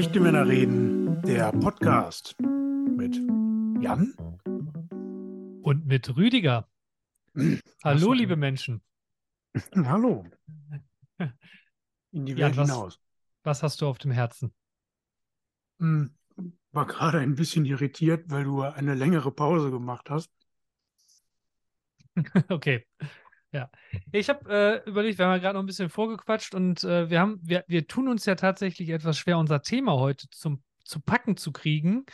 Echte Männer reden, der Podcast mit Jan und mit Rüdiger. Hallo, liebe Menschen. Hallo. In die Welt Jan, was, hinaus. Was hast du auf dem Herzen? Hm, war gerade ein bisschen irritiert, weil du eine längere Pause gemacht hast. okay. Ja, ich habe äh, überlegt, wir haben ja gerade noch ein bisschen vorgequatscht und äh, wir haben, wir, wir tun uns ja tatsächlich etwas schwer, unser Thema heute zum, zu packen zu kriegen.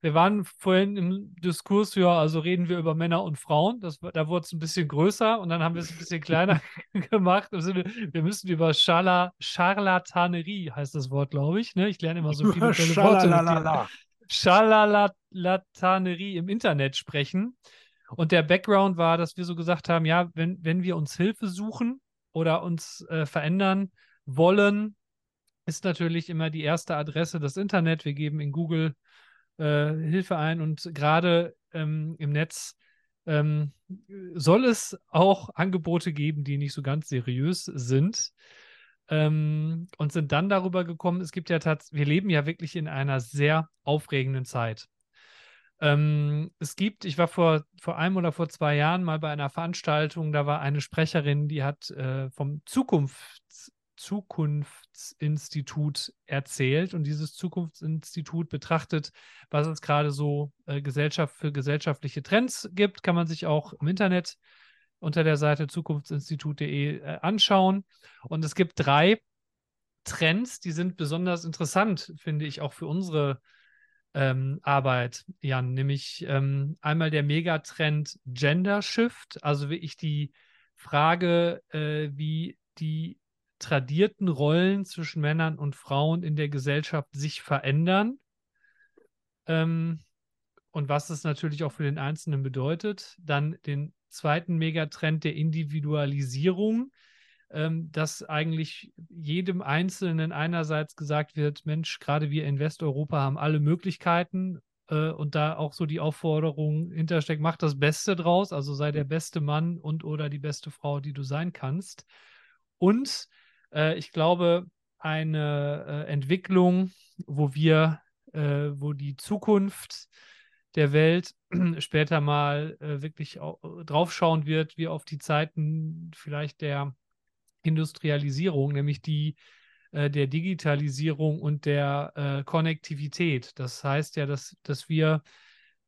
Wir waren vorhin im Diskurs, ja, also reden wir über Männer und Frauen. Das, da wurde es ein bisschen größer und dann haben wir es ein bisschen kleiner gemacht. Also wir müssen über Scharla, Charlatanerie, heißt das Wort, glaube ich. Ne? Ich lerne immer so viele Worte. Scharlatanerie im Internet sprechen. Und der Background war, dass wir so gesagt haben, ja, wenn, wenn wir uns Hilfe suchen oder uns äh, verändern wollen, ist natürlich immer die erste Adresse das Internet. Wir geben in Google äh, Hilfe ein und gerade ähm, im Netz ähm, soll es auch Angebote geben, die nicht so ganz seriös sind. Ähm, und sind dann darüber gekommen, es gibt ja tatsächlich, wir leben ja wirklich in einer sehr aufregenden Zeit. Ähm, es gibt, ich war vor, vor einem oder vor zwei Jahren mal bei einer Veranstaltung, da war eine Sprecherin, die hat äh, vom Zukunfts Zukunftsinstitut erzählt. Und dieses Zukunftsinstitut betrachtet, was es gerade so äh, Gesellschaft für gesellschaftliche Trends gibt. Kann man sich auch im Internet unter der Seite zukunftsinstitut.de äh, anschauen. Und es gibt drei Trends, die sind besonders interessant, finde ich, auch für unsere ähm, Arbeit, Jan. Nämlich ähm, einmal der Megatrend Gender Shift, also wirklich die Frage, äh, wie die tradierten Rollen zwischen Männern und Frauen in der Gesellschaft sich verändern. Ähm, und was es natürlich auch für den Einzelnen bedeutet. Dann den zweiten Megatrend der Individualisierung, dass eigentlich jedem Einzelnen einerseits gesagt wird, Mensch, gerade wir in Westeuropa haben alle Möglichkeiten äh, und da auch so die Aufforderung hintersteckt, mach das Beste draus, also sei der beste Mann und oder die beste Frau, die du sein kannst. Und äh, ich glaube, eine äh, Entwicklung, wo wir, äh, wo die Zukunft der Welt später mal äh, wirklich draufschauen wird, wie auf die Zeiten vielleicht der Industrialisierung, nämlich die äh, der Digitalisierung und der äh, Konnektivität. Das heißt ja, dass, dass wir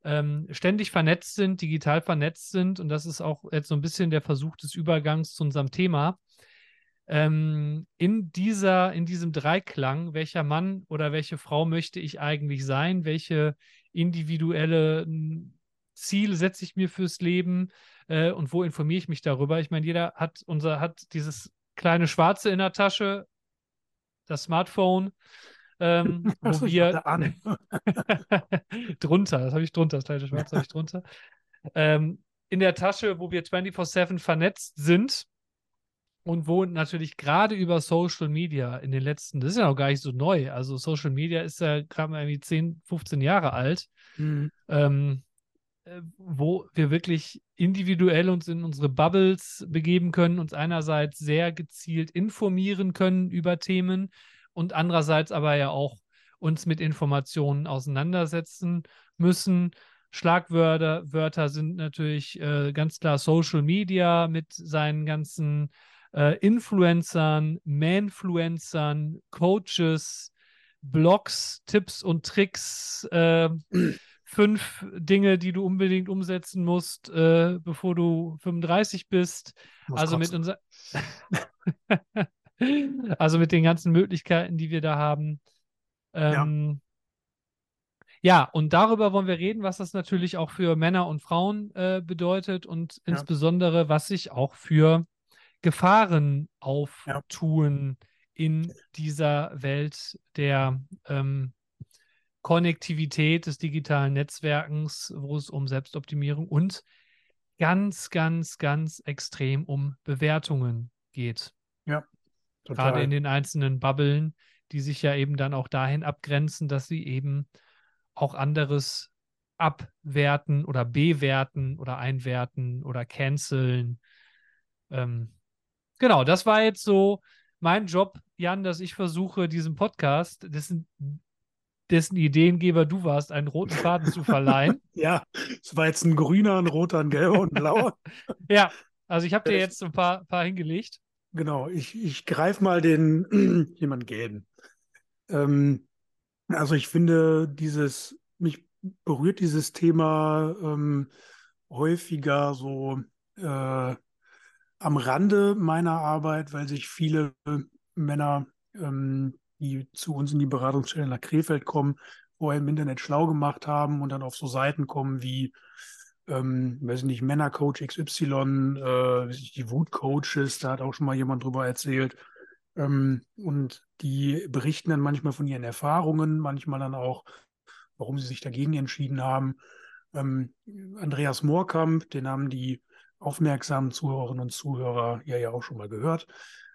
ähm, ständig vernetzt sind, digital vernetzt sind. Und das ist auch jetzt so ein bisschen der Versuch des Übergangs zu unserem Thema ähm, in dieser, in diesem Dreiklang, welcher Mann oder welche Frau möchte ich eigentlich sein, welche individuelle hm, Ziele setze ich mir fürs Leben äh, und wo informiere ich mich darüber? Ich meine, jeder hat unser, hat dieses kleine Schwarze in der Tasche, das Smartphone, ähm, wo wir drunter, das habe ich drunter, das kleine Schwarze habe ich drunter. Ähm, in der Tasche, wo wir 24-7 vernetzt sind und wo natürlich gerade über Social Media in den letzten, das ist ja noch gar nicht so neu, also Social Media ist ja gerade mal irgendwie 10, 15 Jahre alt, mhm. ähm, äh, wo wir wirklich individuell uns in unsere Bubbles begeben können, uns einerseits sehr gezielt informieren können über Themen und andererseits aber ja auch uns mit Informationen auseinandersetzen müssen. Schlagwörter Wörter sind natürlich äh, ganz klar Social Media mit seinen ganzen äh, Influencern, Manfluencern, Coaches, Blogs, Tipps und Tricks, äh, fünf Dinge, die du unbedingt umsetzen musst, äh, bevor du 35 bist. Also mit unser also mit den ganzen Möglichkeiten, die wir da haben. Ähm, ja. ja. und darüber wollen wir reden, was das natürlich auch für Männer und Frauen äh, bedeutet und ja. insbesondere, was sich auch für Gefahren auftun ja. in dieser Welt der ähm, Konnektivität des digitalen Netzwerkens, wo es um Selbstoptimierung und ganz, ganz, ganz extrem um Bewertungen geht. Ja. Total. Gerade in den einzelnen Bubblen, die sich ja eben dann auch dahin abgrenzen, dass sie eben auch anderes abwerten oder bewerten oder einwerten oder canceln. Ähm, Genau, das war jetzt so mein Job, Jan, dass ich versuche, diesen Podcast, das sind dessen Ideengeber du warst, einen roten Faden zu verleihen. ja, es war jetzt ein grüner, ein roter, ein gelber und ein blauer. ja, also ich habe dir jetzt ein paar, paar hingelegt. Genau, ich, ich greife mal den jemand gelben. Ähm, also ich finde dieses, mich berührt dieses Thema ähm, häufiger so äh, am Rande meiner Arbeit, weil sich viele Männer, ähm, die zu uns in die Beratungsstelle nach Krefeld kommen, vorher im Internet schlau gemacht haben und dann auf so Seiten kommen wie, ähm, weiß nicht, Männercoach XY, äh, die Wutcoaches, da hat auch schon mal jemand drüber erzählt. Ähm, und die berichten dann manchmal von ihren Erfahrungen, manchmal dann auch, warum sie sich dagegen entschieden haben. Ähm, Andreas Moorkamp, den haben die aufmerksamen Zuhörerinnen und Zuhörer ja ja auch schon mal gehört.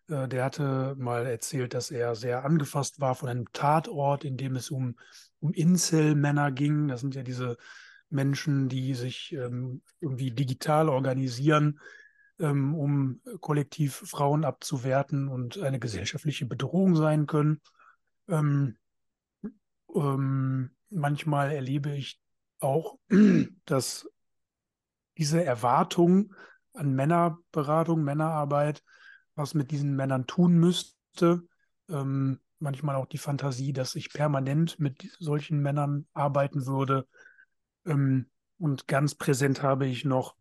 Äh, der hatte mal erzählt, dass er sehr angefasst war von einem Tatort, in dem es um, um Incel-Männer ging. Das sind ja diese Menschen, die sich ähm, irgendwie digital organisieren, ähm, um kollektiv Frauen abzuwerten und eine gesellschaftliche Bedrohung sein können. Ähm, ähm manchmal erlebe ich auch, dass diese Erwartung an Männerberatung, Männerarbeit, was mit diesen Männern tun müsste, ähm, manchmal auch die Fantasie, dass ich permanent mit solchen Männern arbeiten würde. Ähm, und ganz präsent habe ich noch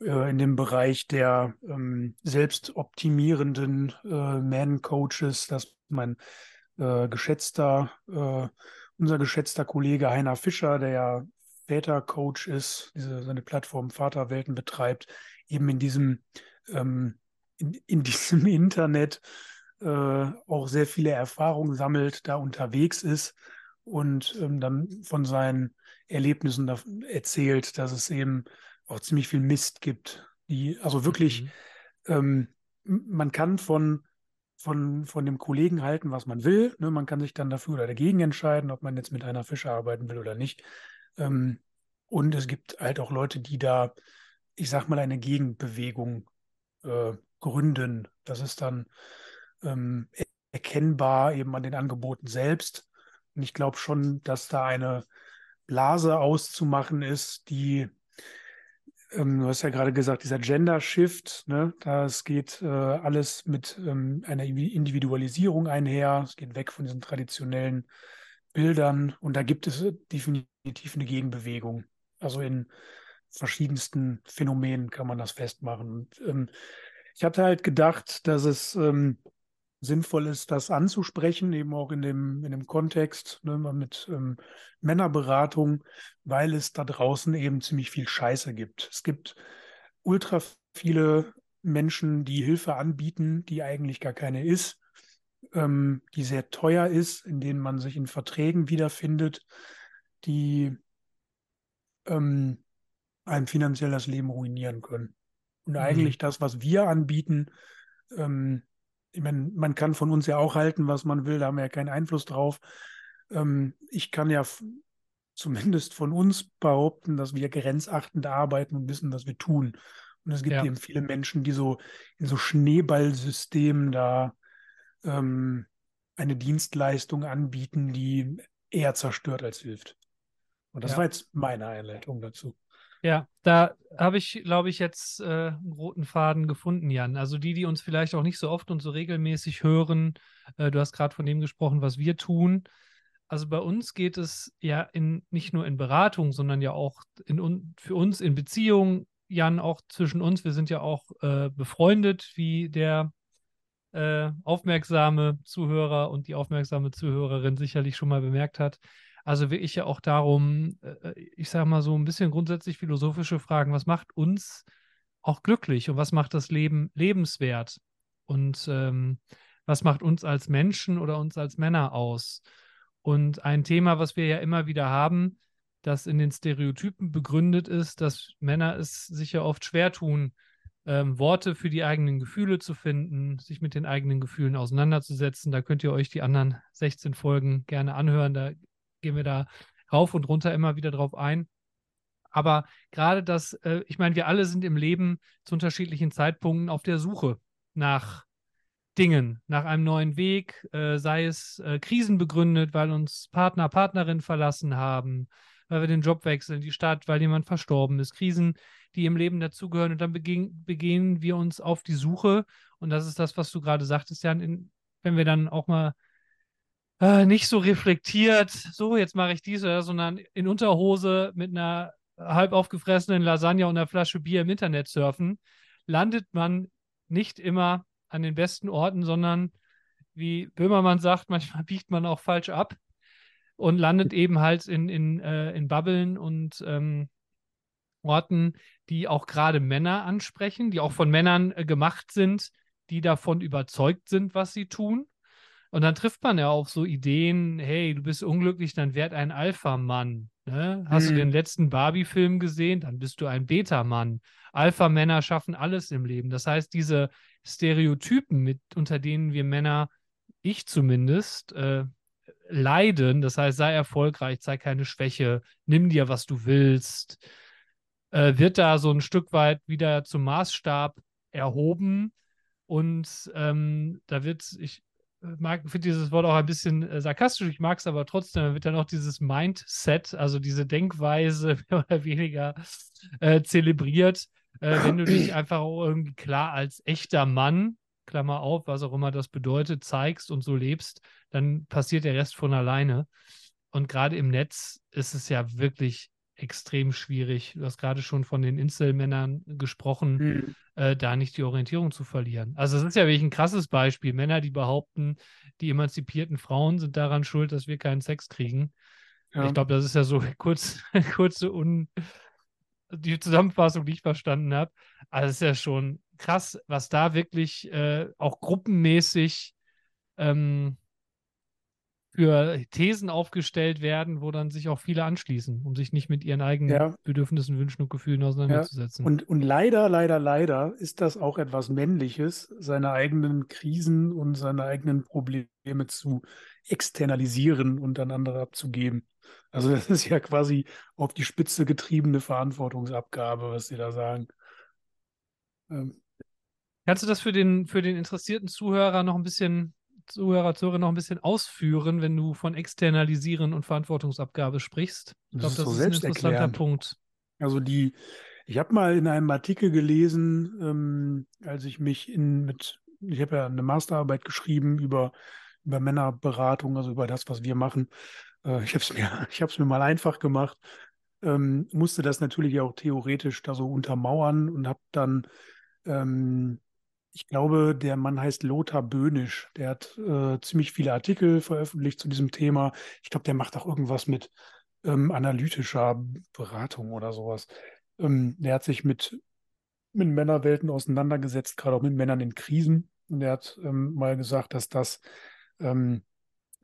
äh, in dem Bereich der ähm, selbstoptimierenden äh, Man-Coaches, dass mein äh, geschätzter, äh, unser geschätzter Kollege Heiner Fischer, der ja Väter-Coach ist, diese, seine Plattform Vaterwelten betreibt, eben in diesem, ähm, in, in, diesem Internet äh, auch sehr viele Erfahrungen sammelt, da unterwegs ist und ähm, dann von seinen Erlebnissen erzählt, dass es eben auch ziemlich viel Mist gibt, die, also wirklich, mhm. ähm, man kann von, von, von dem Kollegen halten, was man will. Ne? Man kann sich dann dafür oder dagegen entscheiden, ob man jetzt mit einer Fische arbeiten will oder nicht. Ähm, und es gibt halt auch Leute, die da, ich sag mal, eine Gegenbewegung äh, gründen. Das ist dann ähm, erkennbar eben an den Angeboten selbst. Und ich glaube schon, dass da eine Blase auszumachen ist, die, ähm, du hast ja gerade gesagt, dieser Gender Shift, ne, das geht äh, alles mit ähm, einer Individualisierung einher. Es geht weg von diesen traditionellen Bildern und da gibt es definitiv eine Gegenbewegung. Also in verschiedensten Phänomenen kann man das festmachen. Und, ähm, ich hatte halt gedacht, dass es ähm, sinnvoll ist, das anzusprechen, eben auch in dem, in dem Kontext ne, mit ähm, Männerberatung, weil es da draußen eben ziemlich viel Scheiße gibt. Es gibt ultra viele Menschen, die Hilfe anbieten, die eigentlich gar keine ist ähm, die sehr teuer ist, in denen man sich in Verträgen wiederfindet, die ähm, einem finanziell das Leben ruinieren können. Und mhm. eigentlich das, was wir anbieten, ähm, ich meine, man kann von uns ja auch halten, was man will, da haben wir ja keinen Einfluss drauf. Ähm, ich kann ja zumindest von uns behaupten, dass wir grenzachtend arbeiten und wissen, was wir tun. Und es gibt ja. eben viele Menschen, die so in so Schneeballsystemen da ähm, eine Dienstleistung anbieten, die eher zerstört als hilft. Und das ja. war jetzt meine Einleitung dazu. Ja, da habe ich, glaube ich, jetzt äh, einen roten Faden gefunden, Jan. Also die, die uns vielleicht auch nicht so oft und so regelmäßig hören, äh, du hast gerade von dem gesprochen, was wir tun. Also bei uns geht es ja in, nicht nur in Beratung, sondern ja auch in, für uns in Beziehung, Jan, auch zwischen uns. Wir sind ja auch äh, befreundet, wie der äh, aufmerksame Zuhörer und die aufmerksame Zuhörerin sicherlich schon mal bemerkt hat. Also wirklich ja auch darum, äh, ich sage mal so ein bisschen grundsätzlich philosophische Fragen, was macht uns auch glücklich und was macht das Leben lebenswert? Und ähm, was macht uns als Menschen oder uns als Männer aus? Und ein Thema, was wir ja immer wieder haben, das in den Stereotypen begründet ist, dass Männer es sich ja oft schwer tun, ähm, Worte für die eigenen Gefühle zu finden, sich mit den eigenen Gefühlen auseinanderzusetzen. Da könnt ihr euch die anderen 16 Folgen gerne anhören. Da gehen wir da rauf und runter immer wieder drauf ein. Aber gerade das, äh, ich meine, wir alle sind im Leben zu unterschiedlichen Zeitpunkten auf der Suche nach Dingen, nach einem neuen Weg, äh, sei es äh, Krisen begründet, weil uns Partner, Partnerin verlassen haben, weil wir den Job wechseln, die Stadt, weil jemand verstorben ist, Krisen, die im Leben dazugehören. Und dann begehen, wir uns auf die Suche. Und das ist das, was du gerade sagtest, Jan, in, wenn wir dann auch mal äh, nicht so reflektiert, so jetzt mache ich dies oder sondern in Unterhose mit einer halb aufgefressenen Lasagne und einer Flasche Bier im Internet surfen, landet man nicht immer an den besten Orten, sondern wie Böhmermann sagt, manchmal biegt man auch falsch ab und landet eben halt in, in, äh, in Bubbeln und ähm, Orten, die auch gerade Männer ansprechen, die auch von Männern äh, gemacht sind, die davon überzeugt sind, was sie tun. Und dann trifft man ja auf so Ideen, hey, du bist unglücklich, dann werd ein Alpha-Mann. Ne? Hast hm. du den letzten Barbie-Film gesehen, dann bist du ein Beta-Mann. Alpha-Männer schaffen alles im Leben. Das heißt, diese Stereotypen, mit, unter denen wir Männer, ich zumindest, äh, leiden, das heißt, sei erfolgreich, sei keine Schwäche, nimm dir, was du willst, äh, wird da so ein Stück weit wieder zum Maßstab erhoben. Und ähm, da wird, ich finde dieses Wort auch ein bisschen äh, sarkastisch, ich mag es aber trotzdem, wird dann auch dieses Mindset, also diese Denkweise mehr oder weniger äh, zelebriert, äh, wenn du dich einfach irgendwie klar als echter Mann, Klammer auf, was auch immer das bedeutet, zeigst und so lebst, dann passiert der Rest von alleine. Und gerade im Netz ist es ja wirklich extrem schwierig. Du hast gerade schon von den Inselmännern gesprochen, mhm. äh, da nicht die Orientierung zu verlieren. Also es ist ja wirklich ein krasses Beispiel. Männer, die behaupten, die emanzipierten Frauen sind daran schuld, dass wir keinen Sex kriegen. Ja. Ich glaube, das ist ja so kurz, kurze Un die Zusammenfassung, die ich verstanden habe. Also es ist ja schon krass, was da wirklich äh, auch gruppenmäßig ähm, für Thesen aufgestellt werden, wo dann sich auch viele anschließen, um sich nicht mit ihren eigenen ja. Bedürfnissen, Wünschen und Gefühlen auseinanderzusetzen. Ja. Und, und leider, leider, leider ist das auch etwas Männliches, seine eigenen Krisen und seine eigenen Probleme zu externalisieren und an andere abzugeben. Also das ist ja quasi auf die Spitze getriebene Verantwortungsabgabe, was Sie da sagen. Ähm. Kannst du das für den, für den interessierten Zuhörer noch ein bisschen Zuhörer, Zuhörer noch ein bisschen ausführen, wenn du von Externalisieren und Verantwortungsabgabe sprichst? Ich glaube, das, das, ist, ein interessanter Punkt. Also die, ich habe mal in einem Artikel gelesen, ähm, als ich mich in mit, ich habe ja eine Masterarbeit geschrieben über, über Männerberatung, also über das, was wir machen. Äh, ich habe es mir, ich habe es mir mal einfach gemacht, ähm, musste das natürlich auch theoretisch da so untermauern und habe dann ähm, ich glaube, der Mann heißt Lothar Böhnisch. Der hat äh, ziemlich viele Artikel veröffentlicht zu diesem Thema. Ich glaube, der macht auch irgendwas mit ähm, analytischer Beratung oder sowas. Ähm, der hat sich mit, mit Männerwelten auseinandergesetzt, gerade auch mit Männern in Krisen. Und der hat ähm, mal gesagt, dass das ähm,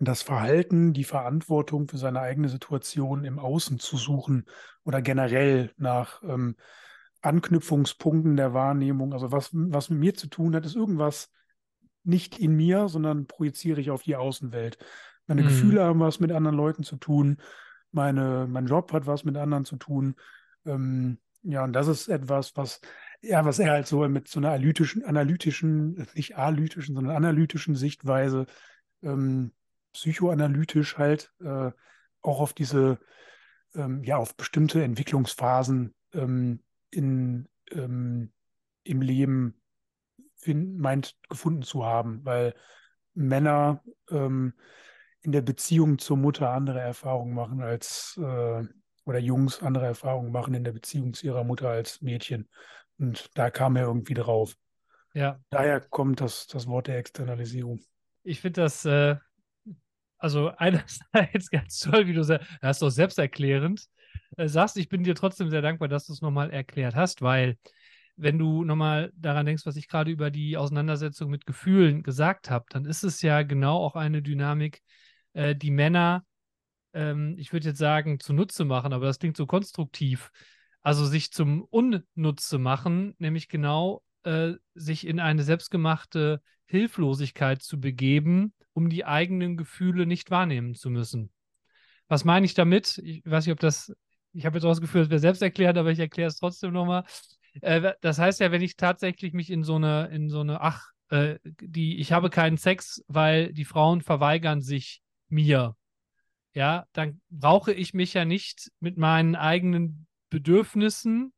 das Verhalten, die Verantwortung für seine eigene Situation im Außen zu suchen oder generell nach ähm, Anknüpfungspunkten der Wahrnehmung, also was, was mit mir zu tun hat, ist irgendwas nicht in mir, sondern projiziere ich auf die Außenwelt. Meine mhm. Gefühle haben was mit anderen Leuten zu tun, meine, mein Job hat was mit anderen zu tun. Ähm, ja, und das ist etwas, was, ja, was er halt so mit so einer analytischen, analytischen, nicht analytischen, sondern analytischen Sichtweise, ähm, psychoanalytisch halt äh, auch auf diese, ähm, ja, auf bestimmte Entwicklungsphasen ähm, in, ähm, im Leben find, meint gefunden zu haben, weil Männer ähm, in der Beziehung zur Mutter andere Erfahrungen machen als äh, oder Jungs andere Erfahrungen machen in der Beziehung zu ihrer Mutter als Mädchen. Und da kam er irgendwie drauf. Ja. Daher kommt das, das Wort der Externalisierung. Ich finde das, äh, also einerseits ganz toll, wie du sagst, das ist doch selbsterklärend äh, sagst. Ich bin dir trotzdem sehr dankbar, dass du es nochmal erklärt hast, weil wenn du nochmal daran denkst, was ich gerade über die Auseinandersetzung mit Gefühlen gesagt habe, dann ist es ja genau auch eine Dynamik, äh, die Männer, ähm, ich würde jetzt sagen, zunutze machen, aber das klingt so konstruktiv. Also sich zum Unnutze machen, nämlich genau äh, sich in eine selbstgemachte Hilflosigkeit zu begeben, um die eigenen Gefühle nicht wahrnehmen zu müssen. Was meine ich damit? Ich weiß nicht, ob das, ich habe jetzt das Gefühl, es wäre selbst erklärt, aber ich erkläre es trotzdem nochmal. Äh, das heißt ja, wenn ich tatsächlich mich in so eine, in so eine, ach, äh, die, ich habe keinen Sex, weil die Frauen verweigern sich mir. Ja, dann brauche ich mich ja nicht mit meinen eigenen Bedürfnissen,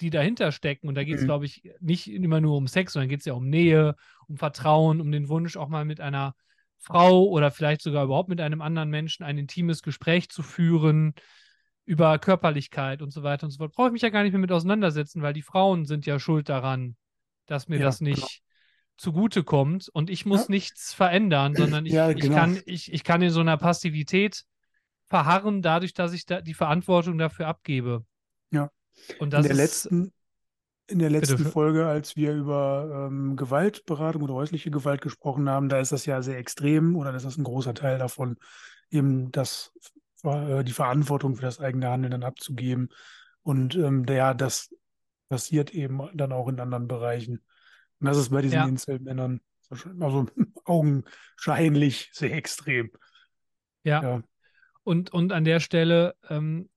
die dahinter stecken. Und da geht es, Mhm. glaube ich, nicht immer nur um Sex, sondern geht es ja um Nähe, um Vertrauen, um den Wunsch, auch mal mit einer Frau oder vielleicht sogar überhaupt mit einem anderen Menschen ein intimes Gespräch zu führen über Körperlichkeit und so weiter und so fort. Brauche ich mich ja gar nicht mehr mit auseinandersetzen, weil die Frauen sind ja schuld daran, dass mir Ja, das genau. nicht zugute kommt und ich muss Ja. nichts verändern, sondern ich, Ja, ich, genau. kann, ich, ich kann in so einer Passivität verharren, dadurch, dass ich da die Verantwortung dafür abgebe. Ja. Und In das der ist letzten, in der letzten Bitte. Folge, als wir über ähm, Gewaltberatung oder häusliche Gewalt gesprochen haben, da ist das ja sehr extrem oder das ist ein großer Teil davon, eben das, äh, die Verantwortung für das eigene Handeln dann abzugeben. Und ähm, ja, das passiert eben dann auch in anderen Bereichen. Und das ist bei diesen Ja. Inselmännern also augenscheinlich sehr extrem. Ja. Ja. Und, und an der Stelle, ähm,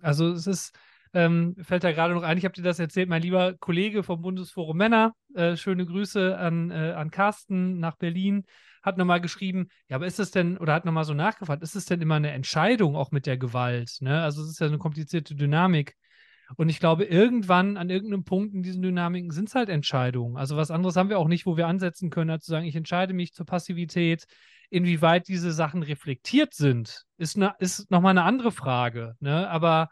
also es ist, ähm, fällt da gerade noch ein, ich habe dir das erzählt, mein lieber Kollege vom Bundesforum Männer, äh, schöne Grüße an, äh, an Carsten nach Berlin, hat nochmal geschrieben, ja, aber ist es denn, oder hat nochmal so nachgefragt, ist es denn immer eine Entscheidung auch mit der Gewalt? Ne? Also es ist ja eine komplizierte Dynamik. Und ich glaube, irgendwann an irgendeinem Punkt in diesen Dynamiken sind es halt Entscheidungen. Also was anderes haben wir auch nicht, wo wir ansetzen können, als zu sagen, ich entscheide mich zur Passivität. Inwieweit diese Sachen reflektiert sind, ist, ne, ist nochmal eine andere Frage. Ne? Aber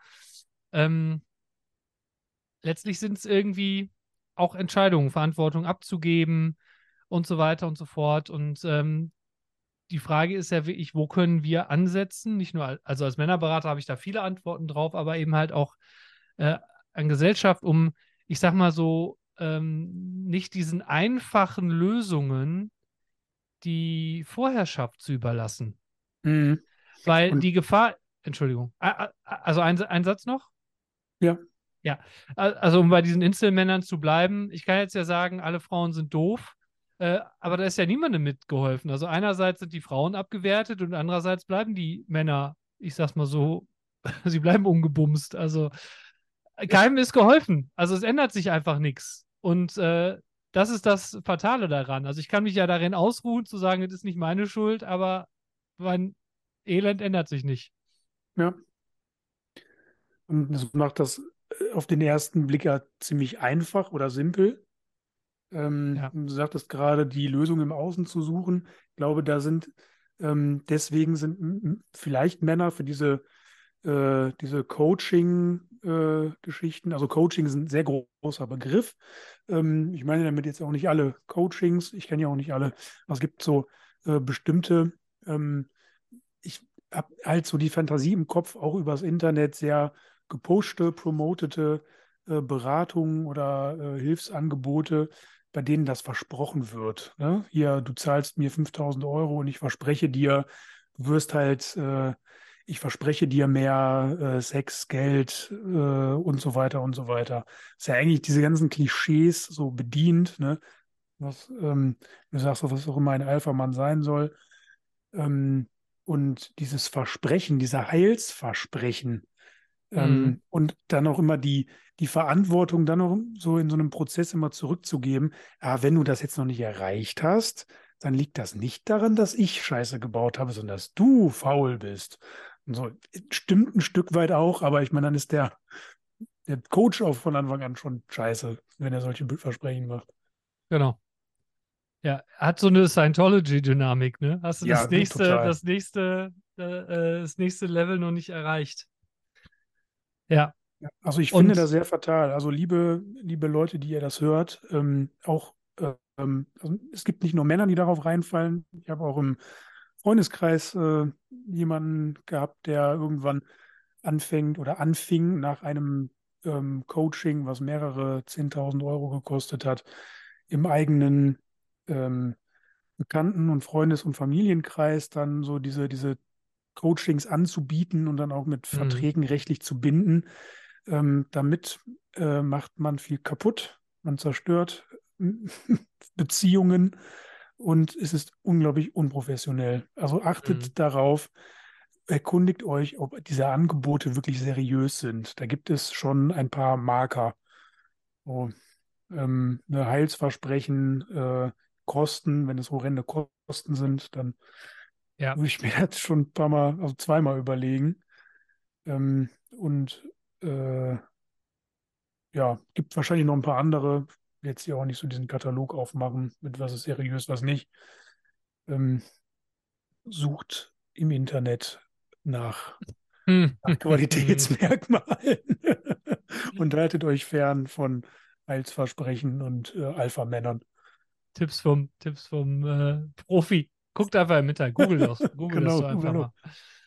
ähm, letztlich sind es irgendwie auch Entscheidungen, Verantwortung abzugeben und so weiter und so fort. Und ähm, die Frage ist ja wirklich, wo können wir ansetzen? Nicht nur, al- also als Männerberater habe ich da viele Antworten drauf, aber eben halt auch äh, an Gesellschaft, um, ich sag mal so, ähm, nicht diesen einfachen Lösungen die Vorherrschaft zu überlassen. Mhm. Weil Und- die Gefahr, Entschuldigung, also ein, ein Satz noch? Ja. Ja, also um bei diesen Inselmännern zu bleiben, ich kann jetzt ja sagen, alle Frauen sind doof, äh, aber da ist ja niemandem mitgeholfen. Also einerseits sind die Frauen abgewertet und andererseits bleiben die Männer, ich sag's mal so, sie bleiben ungebumst. Also keinem ist geholfen. Also es ändert sich einfach nichts. Und äh, das ist das Fatale daran. Also ich kann mich ja darin ausruhen, zu sagen, das ist nicht meine Schuld, aber mein Elend ändert sich nicht. Ja. Und das macht das äh, auf den ersten Blick ja ziemlich einfach oder simpel. Ähm, Ja. Du sagtest gerade, die Lösung im Außen zu suchen. Ich glaube, da sind ähm, deswegen sind vielleicht Männer für diese, äh, diese Coaching-Geschichten, also Coaching ist ein sehr gro- großer Begriff. Ähm, ich meine damit jetzt auch nicht alle Coachings, ich kenne ja auch nicht alle, aber es gibt so äh, bestimmte, ähm, ich habe halt so die Fantasie im Kopf, auch übers Internet sehr gepushte, promotete äh, Beratungen oder äh, Hilfsangebote, bei denen das versprochen wird. Ne? Hier, du zahlst mir 5000 Euro und ich verspreche dir, du wirst halt, äh, ich verspreche dir mehr äh, Sex, Geld äh, und so weiter und so weiter. Ist ja eigentlich diese ganzen Klischees so bedient, ne? Was, ähm, du sagst, was auch immer ein Alpha-Mann sein soll. Ähm, und dieses Versprechen, dieser Heilsversprechen, ähm, Mhm. und dann auch immer die, die Verantwortung dann auch so in so einem Prozess immer zurückzugeben. Ja, wenn du das jetzt noch nicht erreicht hast, dann liegt das nicht daran, dass ich Scheiße gebaut habe, sondern dass du faul bist. Und so stimmt ein Stück weit auch, aber ich meine, dann ist der, der Coach auch von Anfang an schon scheiße, wenn er solche Versprechen macht. Genau. Ja, hat so eine Scientology-Dynamik, ne? Hast du Ja, das nächste, total. das nächste, äh, äh, das nächste Level noch nicht erreicht. Ja, also ich Und- finde das sehr fatal. Also liebe, liebe Leute, die ihr das hört, ähm, auch äh, ähm, also es gibt nicht nur Männer, die darauf reinfallen. Ich habe auch im Freundeskreis äh, jemanden gehabt, der irgendwann anfängt oder anfing nach einem ähm, Coaching, was mehrere 10.000 Euro gekostet hat, im eigenen ähm, Bekannten- und Freundes- und Familienkreis dann so diese, diese Coachings anzubieten und dann auch mit Mhm. Verträgen rechtlich zu binden. Ähm, damit äh, macht man viel kaputt, man zerstört Beziehungen und es ist unglaublich unprofessionell. Also achtet Mhm. darauf, erkundigt euch, ob diese Angebote wirklich seriös sind. Da gibt es schon ein paar Marker. So, ähm, ne, Heilsversprechen, äh, Kosten, wenn es horrende Kosten sind, dann Ja. würde ich mir das schon ein paar Mal, also zweimal überlegen. Ähm, und äh, ja, gibt wahrscheinlich noch ein paar andere. Jetzt hier auch nicht so diesen Katalog aufmachen, mit was ist seriös, was nicht. Ähm, sucht im Internet nach, Hm. nach Qualitätsmerkmalen und haltet euch fern von Heilsversprechen und äh, Alpha-Männern. Tipps vom, Tipps vom äh, Profi. Guckt einfach im Internet, google das, google Genau, das so einfach google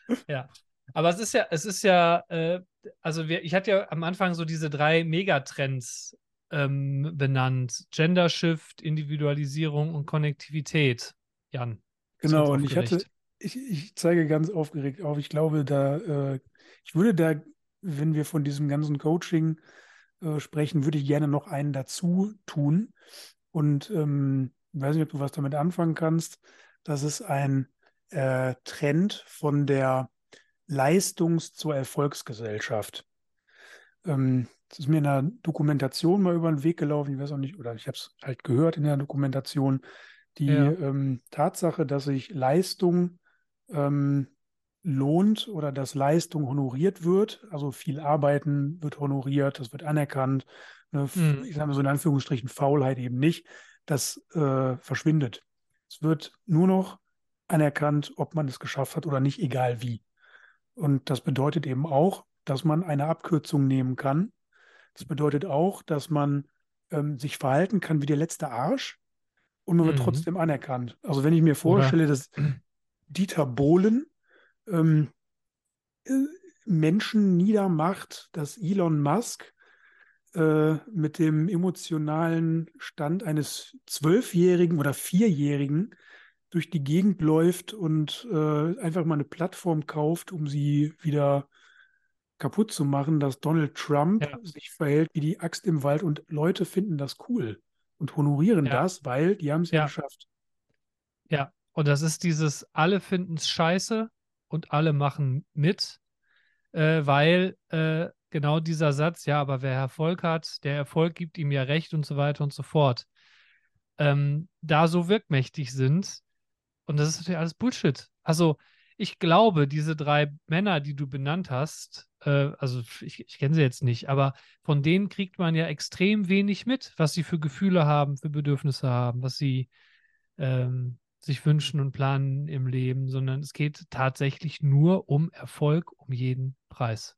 mal. Ja. Aber es ist ja, es ist ja, äh, also wir, ich hatte ja am Anfang so diese drei Megatrends ähm, benannt: Gender Shift, Individualisierung und Konnektivität. Jan. Genau, und ich hatte, ich, ich zeige ganz aufgeregt auf. Ich glaube, da, äh, ich würde da, wenn wir von diesem ganzen Coaching äh, sprechen, würde ich gerne noch einen dazu tun. Und ähm, ich weiß nicht, ob du was damit anfangen kannst. Das ist ein äh, Trend von der Leistungs- zur Erfolgsgesellschaft. Ähm, das ist mir in einer Dokumentation mal über den Weg gelaufen. Ich weiß auch nicht, oder ich habe es halt gehört in der Dokumentation. Die Ja. ähm, Tatsache, dass sich Leistung ähm, lohnt oder dass Leistung honoriert wird, also viel Arbeiten wird honoriert, das wird anerkannt. Ne, Mhm. Ich sage mal so in Anführungsstrichen Faulheit eben nicht, das äh, verschwindet. Es wird nur noch anerkannt, ob man es geschafft hat oder nicht, egal wie. Und das bedeutet eben auch, dass man eine Abkürzung nehmen kann. Das bedeutet auch, dass man ähm, sich verhalten kann wie der letzte Arsch und man wird Mhm. trotzdem anerkannt. Also wenn ich mir Oder, vorstelle, dass Dieter Bohlen ähm, äh, Menschen niedermacht, dass Elon Musk äh, mit dem emotionalen Stand eines Zwölfjährigen oder Vierjährigen durch die Gegend läuft und äh, einfach mal eine Plattform kauft, um sie wieder kaputt zu machen, dass Donald Trump ja, sich verhält wie die Axt im Wald und Leute finden das cool und honorieren ja, das, weil die haben es ja ja, geschafft. ja. Und das ist dieses, alle finden es scheiße und alle machen mit, äh, weil äh, genau dieser Satz, ja, aber wer Erfolg hat, der Erfolg gibt ihm ja recht und so weiter und so fort, ähm, da so wirkmächtig sind. Und das ist natürlich alles Bullshit. Also ich glaube, diese drei Männer, die du benannt hast, äh, also ich, ich kenne sie jetzt nicht, aber von denen kriegt man ja extrem wenig mit, was sie für Gefühle haben, für Bedürfnisse haben, was sie ähm, sich wünschen und planen im Leben, sondern es geht tatsächlich nur um Erfolg um jeden Preis.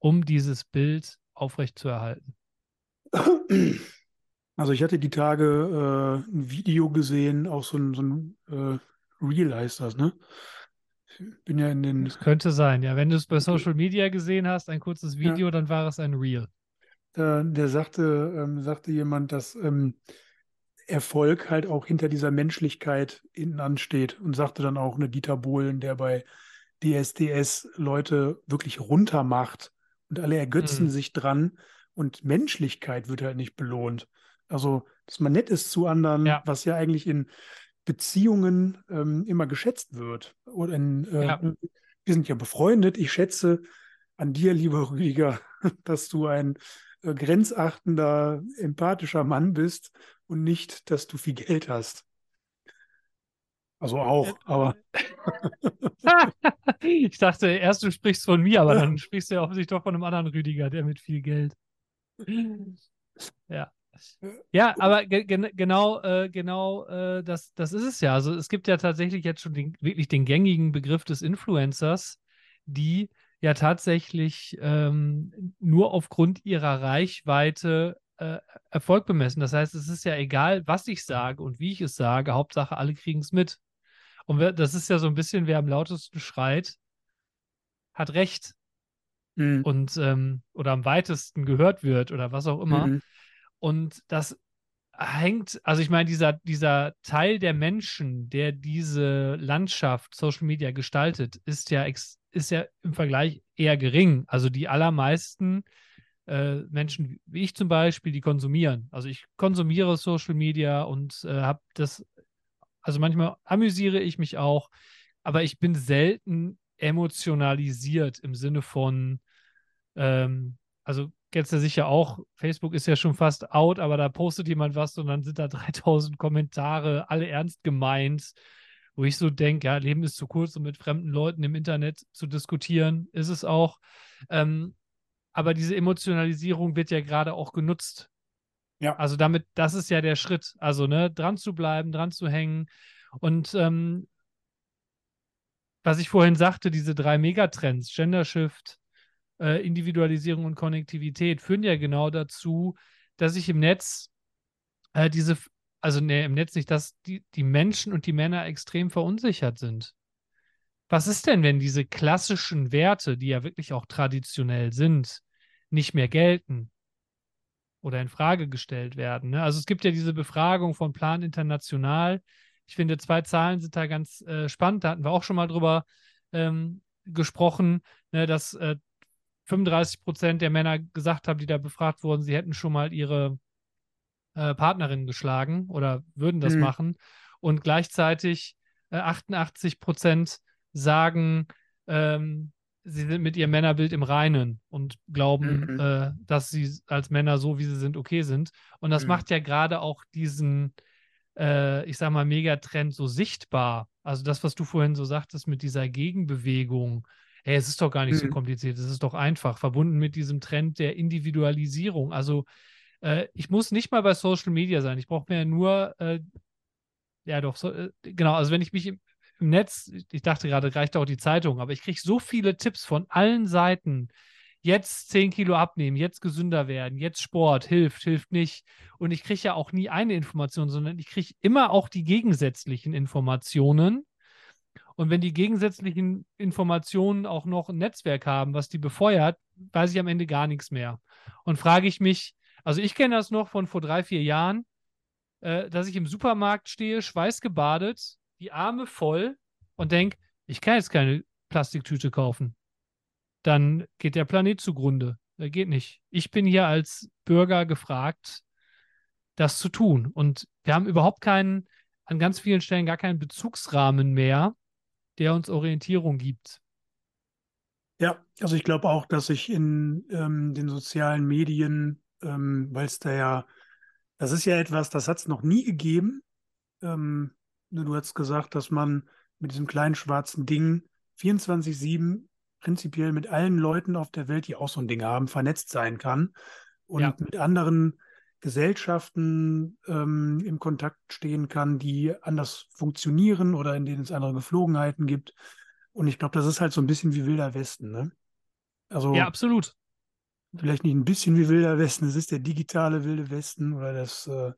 Um dieses Bild aufrechtzuerhalten. Also ich hatte die Tage äh, ein Video gesehen, auch so ein, so ein äh, Reel heißt das, ne? Ich bin ja in den, Es könnte sein, ja. Wenn du es bei Social Media gesehen hast, ein kurzes ja, Video, dann war es ein Reel. da, der sagte, ähm, sagte jemand, dass ähm, Erfolg halt auch hinter dieser Menschlichkeit hinten ansteht und sagte dann auch, ne, Dieter Bohlen, der bei DSDS Leute wirklich runtermacht und alle ergötzen Hm. sich dran und Menschlichkeit wird halt nicht belohnt. Also, dass man nett ist zu anderen, Ja, was ja eigentlich in Beziehungen ähm, immer geschätzt wird. Oder in, äh, ja, wir sind ja befreundet. Ich schätze an dir, lieber Rüdiger, dass du ein äh, grenzachtender, empathischer Mann bist und nicht, dass du viel Geld hast. Also Äh, auch, aber Ich dachte erst, du sprichst von mir, aber dann sprichst du ja offensichtlich doch von einem anderen Rüdiger, der mit viel Geld. Ja. Ja, aber ge gen genau, äh, genau, äh, das, das ist es ja. Also es gibt ja tatsächlich jetzt schon den, wirklich den gängigen Begriff des Influencers, die ja tatsächlich ähm, nur aufgrund ihrer Reichweite äh, Erfolg bemessen. Das heißt, es ist ja egal, was ich sage und wie ich es sage, Hauptsache alle kriegen es mit. Und wer, das ist ja so ein bisschen, wer am lautesten schreit, hat Recht mm, und ähm, oder am weitesten gehört wird oder was auch immer. mm, Und das hängt, also ich meine, dieser, dieser Teil der Menschen, der diese Landschaft Social Media gestaltet, ist ja, ex, ist ja im Vergleich eher gering. Also die allermeisten äh, Menschen, wie ich zum Beispiel, die konsumieren. Also ich konsumiere Social Media und äh, habe das, also manchmal amüsiere ich mich auch, aber ich bin selten emotionalisiert im Sinne von, ähm, also kennst ja sicher auch, Facebook ist ja schon fast out, aber da postet jemand was und dann sind da 3000 Kommentare, alle ernst gemeint, wo ich so denke, ja, Leben ist zu kurz, um mit fremden Leuten im Internet zu diskutieren, ist es auch. Ähm, aber diese Emotionalisierung wird ja gerade auch genutzt. Ja. Also damit, das ist ja der Schritt. Also, ne, dran zu bleiben, dran zu hängen. Und ähm, was ich vorhin sagte, diese drei Megatrends, Gender Shift, äh, Individualisierung und Konnektivität, führen ja genau dazu, dass ich im Netz äh, diese, also nee, im Netz nicht, dass die, die Menschen und die Männer extrem verunsichert sind. Was ist denn, wenn diese klassischen Werte, die ja wirklich auch traditionell sind, nicht mehr gelten oder in Frage gestellt werden? Ne? Also es gibt ja diese Befragung von Plan International. Ich finde, zwei Zahlen sind da ganz äh, spannend. Da hatten wir auch schon mal drüber ähm, gesprochen, ne, dass äh, 35 Prozent der Männer gesagt haben, die da befragt wurden, sie hätten schon mal ihre äh, Partnerin geschlagen oder würden das mhm. machen. Und gleichzeitig äh, 88 Prozent sagen, ähm, sie sind mit ihrem Männerbild im Reinen und glauben, mhm. äh, dass sie als Männer so, wie sie sind, okay sind. Und das mhm. macht ja gerade auch diesen, äh, ich sag mal, Megatrend so sichtbar. Also das, was du vorhin so sagtest mit dieser Gegenbewegung, hey, es ist doch gar nicht mhm. so kompliziert, es ist doch einfach, verbunden mit diesem Trend der Individualisierung. Also äh, ich muss nicht mal bei Social Media sein, ich brauche mir nur, äh, ja doch, so, äh, genau, also wenn ich mich im, Netz, ich dachte gerade, reicht auch die Zeitung, aber ich kriege so viele Tipps von allen Seiten. Jetzt 10 Kilo abnehmen, jetzt gesünder werden, jetzt Sport, hilft, hilft nicht. Und ich kriege ja auch nie eine Information, sondern ich kriege immer auch die gegensätzlichen Informationen. Und wenn die gegensätzlichen Informationen auch noch ein Netzwerk haben, was die befeuert, weiß ich am Ende gar nichts mehr. Und frage ich mich, also ich kenne das noch von vor drei, vier Jahren, äh, dass ich im Supermarkt stehe, schweißgebadet, die Arme voll und denke, ich kann jetzt keine Plastiktüte kaufen. Dann geht der Planet zugrunde. Der geht nicht. Ich bin hier als Bürger gefragt, das zu tun. Und wir haben überhaupt keinen, an ganz vielen Stellen gar keinen Bezugsrahmen mehr, der uns Orientierung gibt. Ja, also ich glaube auch, dass sich in ähm, den sozialen Medien, ähm, weil es da ja, das ist ja etwas, das hat es noch nie gegeben. Ähm, du hast gesagt, dass man mit diesem kleinen schwarzen Ding 24-7 prinzipiell mit allen Leuten auf der Welt, die auch so ein Ding haben, vernetzt sein kann und ja. mit anderen Gesellschaften ähm, im Kontakt stehen kann, die anders funktionieren oder in denen es andere Geflogenheiten gibt. Und ich glaube, das ist halt so ein bisschen wie Wilder Westen. Ne? Also, ja, absolut. Vielleicht nicht ein bisschen wie Wilder Westen, es ist der digitale Wilde Westen oder das, äh,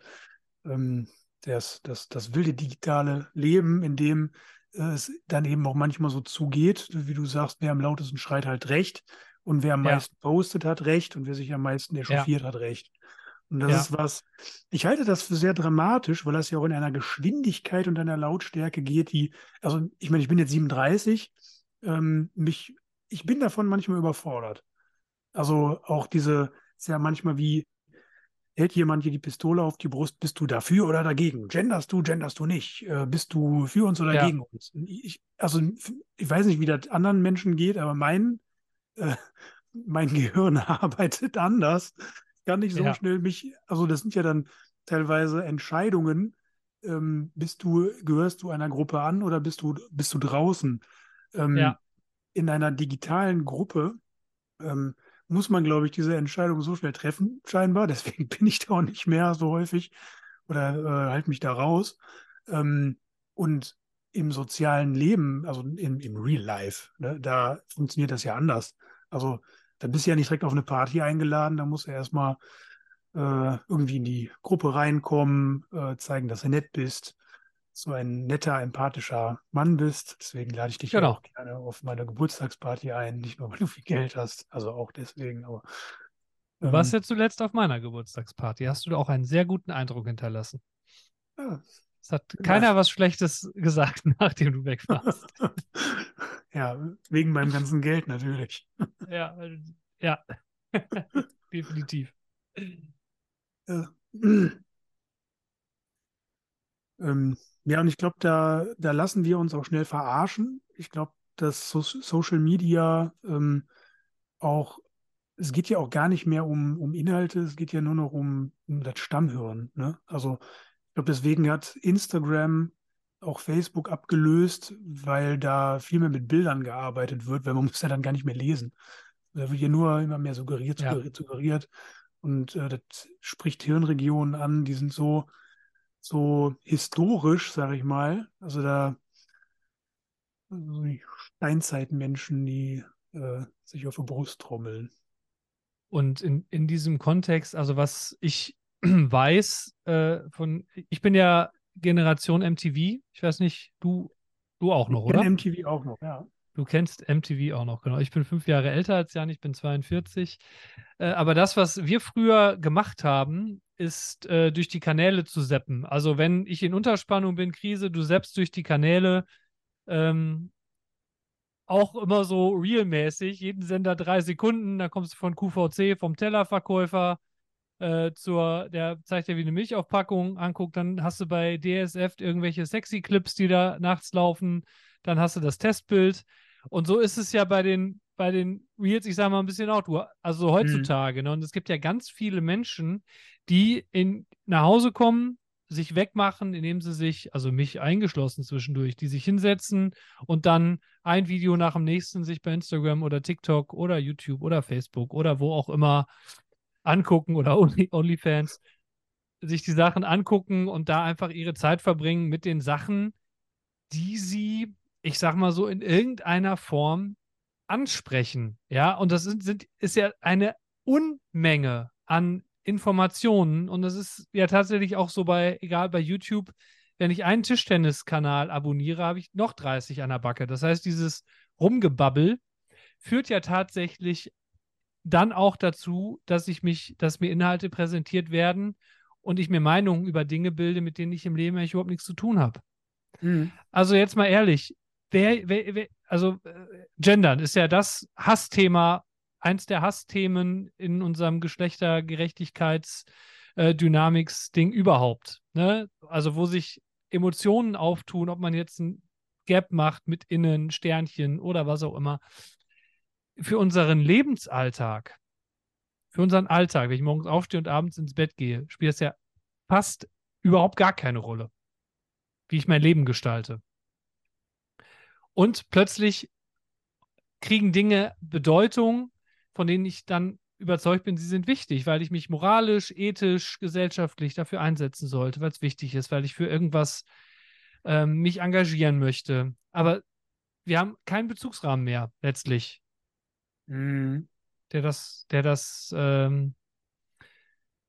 ähm, das, das, das wilde digitale Leben, in dem äh, es dann eben auch manchmal so zugeht, wie du sagst, wer am lautesten schreit, halt recht. Und wer am ja. meisten postet, hat recht. Und wer sich am meisten echauffiert, ja. hat recht. Und das ja. ist was, ich halte das für sehr dramatisch, weil das ja auch in einer Geschwindigkeit und einer Lautstärke geht, die, also ich meine, ich bin jetzt 37, ähm, mich, ich bin davon manchmal überfordert. Also auch diese, ist ja manchmal wie, hält jemand dir die Pistole auf die Brust, bist du dafür oder dagegen? Genderst du, genderst du nicht? Äh, bist du für uns oder ja. gegen uns? Ich, also ich weiß nicht, wie das anderen Menschen geht, aber mein, äh, mein Gehirn arbeitet anders kann nicht so ja. schnell mich, also das sind ja dann teilweise Entscheidungen, ähm, bist du, gehörst du einer Gruppe an oder bist du, bist du draußen? Ähm, ja. In einer digitalen Gruppe ähm, muss man, glaube ich, diese Entscheidung so schnell treffen, scheinbar. Deswegen bin ich da auch nicht mehr so häufig oder äh, halte mich da raus. Ähm, und im sozialen Leben, also im, im Real Life, ne, da funktioniert das ja anders. Also da bist du ja nicht direkt auf eine Party eingeladen, da musst du erstmal äh, irgendwie in die Gruppe reinkommen, äh, zeigen, dass du nett bist, so ein netter, empathischer Mann bist. Deswegen lade ich dich genau. auch gerne auf meine Geburtstagsparty ein, nicht nur, weil du viel Geld hast, also auch deswegen, aber. Ähm, du warst ja zuletzt auf meiner Geburtstagsparty. Hast du auch einen sehr guten Eindruck hinterlassen. Ja, es hat keiner ja. was Schlechtes gesagt, nachdem du weg warst. Ja, wegen meinem ganzen Geld natürlich. Ja, ja, definitiv. Ja. Ähm, ja, und ich glaube, da, da lassen wir uns auch schnell verarschen. Ich glaube, dass so Social Media ähm, auch es geht ja auch gar nicht mehr um, um Inhalte, es geht ja nur noch um, um das Stammhören. Ne? Also ich glaube, deswegen hat Instagram auch Facebook abgelöst, weil da viel mehr mit Bildern gearbeitet wird, weil man muss ja dann gar nicht mehr lesen. Da wird ja nur immer mehr suggeriert, suggeriert, ja. suggeriert. Und äh, das spricht Hirnregionen an, die sind so, so historisch, sage ich mal. Also da so die Steinzeitmenschen, die äh, sich auf die Brust trommeln. Und in, in diesem Kontext, also was ich weiß äh, von, ich bin ja Generation MTV. Ich weiß nicht, du, du auch noch, ich oder? MTV auch noch, ja. Du kennst MTV auch noch, genau. Ich bin fünf Jahre älter als Jan, ich bin 42. Äh, aber das, was wir früher gemacht haben, ist äh, durch die Kanäle zu seppen. Also wenn ich in Unterspannung bin, Krise, du seppst durch die Kanäle, ähm, auch immer so realmäßig, jeden Sender drei Sekunden, da kommst du von QVC, vom Tellerverkäufer äh, zur, der zeigt dir, wie eine Milchaufpackung anguckt, dann hast du bei DSF irgendwelche sexy Clips, die da nachts laufen, dann hast du das Testbild und so ist es ja bei den bei den Reels, ich sage mal ein bisschen auch, du, also heutzutage, mhm. ne? und es gibt ja ganz viele Menschen, die in, nach Hause kommen, sich wegmachen, indem sie sich, also mich eingeschlossen zwischendurch, die sich hinsetzen und dann ein Video nach dem nächsten sich bei Instagram oder TikTok oder YouTube oder Facebook oder wo auch immer angucken oder Only, OnlyFans, sich die Sachen angucken und da einfach ihre Zeit verbringen mit den Sachen, die sie, ich sag mal so, in irgendeiner Form ansprechen. Ja, und das sind, sind, ist ja eine Unmenge an Informationen. Und das ist ja tatsächlich auch so bei, egal bei YouTube, wenn ich einen Tischtenniskanal abonniere, habe ich noch 30 an der Backe. Das heißt, dieses Rumgebabbel führt ja tatsächlich dann auch dazu, dass ich mich, dass mir Inhalte präsentiert werden und ich mir Meinungen über Dinge bilde, mit denen ich im Leben eigentlich überhaupt nichts zu tun habe. Mhm. Also jetzt mal ehrlich, wer, wer, wer also äh, Gendern ist ja das Hassthema eins der Hassthemen in unserem Geschlechtergerechtigkeits-Dynamics-Ding äh, überhaupt. Ne? Also, wo sich Emotionen auftun, ob man jetzt ein Gap macht mit Innen, Sternchen oder was auch immer. Für unseren Lebensalltag, für unseren Alltag, wenn ich morgens aufstehe und abends ins Bett gehe, spielt es ja fast überhaupt gar keine Rolle, wie ich mein Leben gestalte. Und plötzlich kriegen Dinge Bedeutung, von denen ich dann überzeugt bin, sie sind wichtig, weil ich mich moralisch, ethisch, gesellschaftlich dafür einsetzen sollte, weil es wichtig ist, weil ich für irgendwas ähm, mich engagieren möchte. Aber wir haben keinen Bezugsrahmen mehr letztlich, mhm. der das, der das ähm,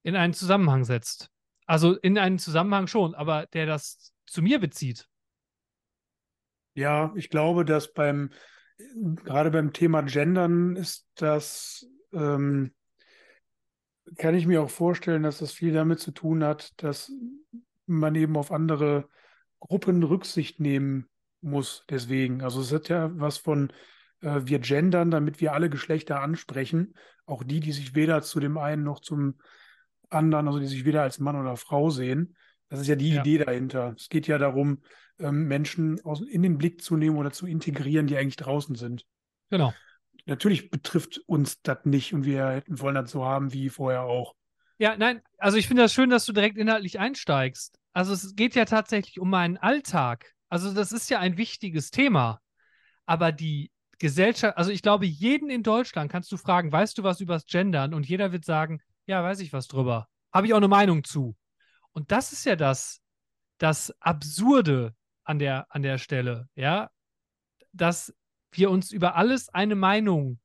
in einen Zusammenhang setzt. Also in einen Zusammenhang schon, aber der das zu mir bezieht. Ja, ich glaube, dass beim gerade beim Thema Gendern ist das, ähm, kann ich mir auch vorstellen, dass das viel damit zu tun hat, dass man eben auf andere Gruppen Rücksicht nehmen muss. Deswegen, also es hat ja was von äh, wir gendern, damit wir alle Geschlechter ansprechen, auch die, die sich weder zu dem einen noch zum anderen, also die sich weder als Mann oder Frau sehen. Das ist ja die ja. Idee dahinter. Es geht ja darum, ähm, Menschen aus, in den Blick zu nehmen oder zu integrieren, die eigentlich draußen sind. Genau. Natürlich betrifft uns das nicht und wir hätten wollen das so haben wie vorher auch. Ja, nein, also ich finde das schön, dass du direkt inhaltlich einsteigst. Also es geht ja tatsächlich um meinen Alltag. Also das ist ja ein wichtiges Thema. Aber die Gesellschaft, also ich glaube, jeden in Deutschland kannst du fragen, weißt du was übers Gendern? Und jeder wird sagen, ja, weiß ich was drüber. Habe ich auch eine Meinung zu. Und das ist ja das, das Absurde an der, an der Stelle, ja, dass wir uns über alles eine Meinung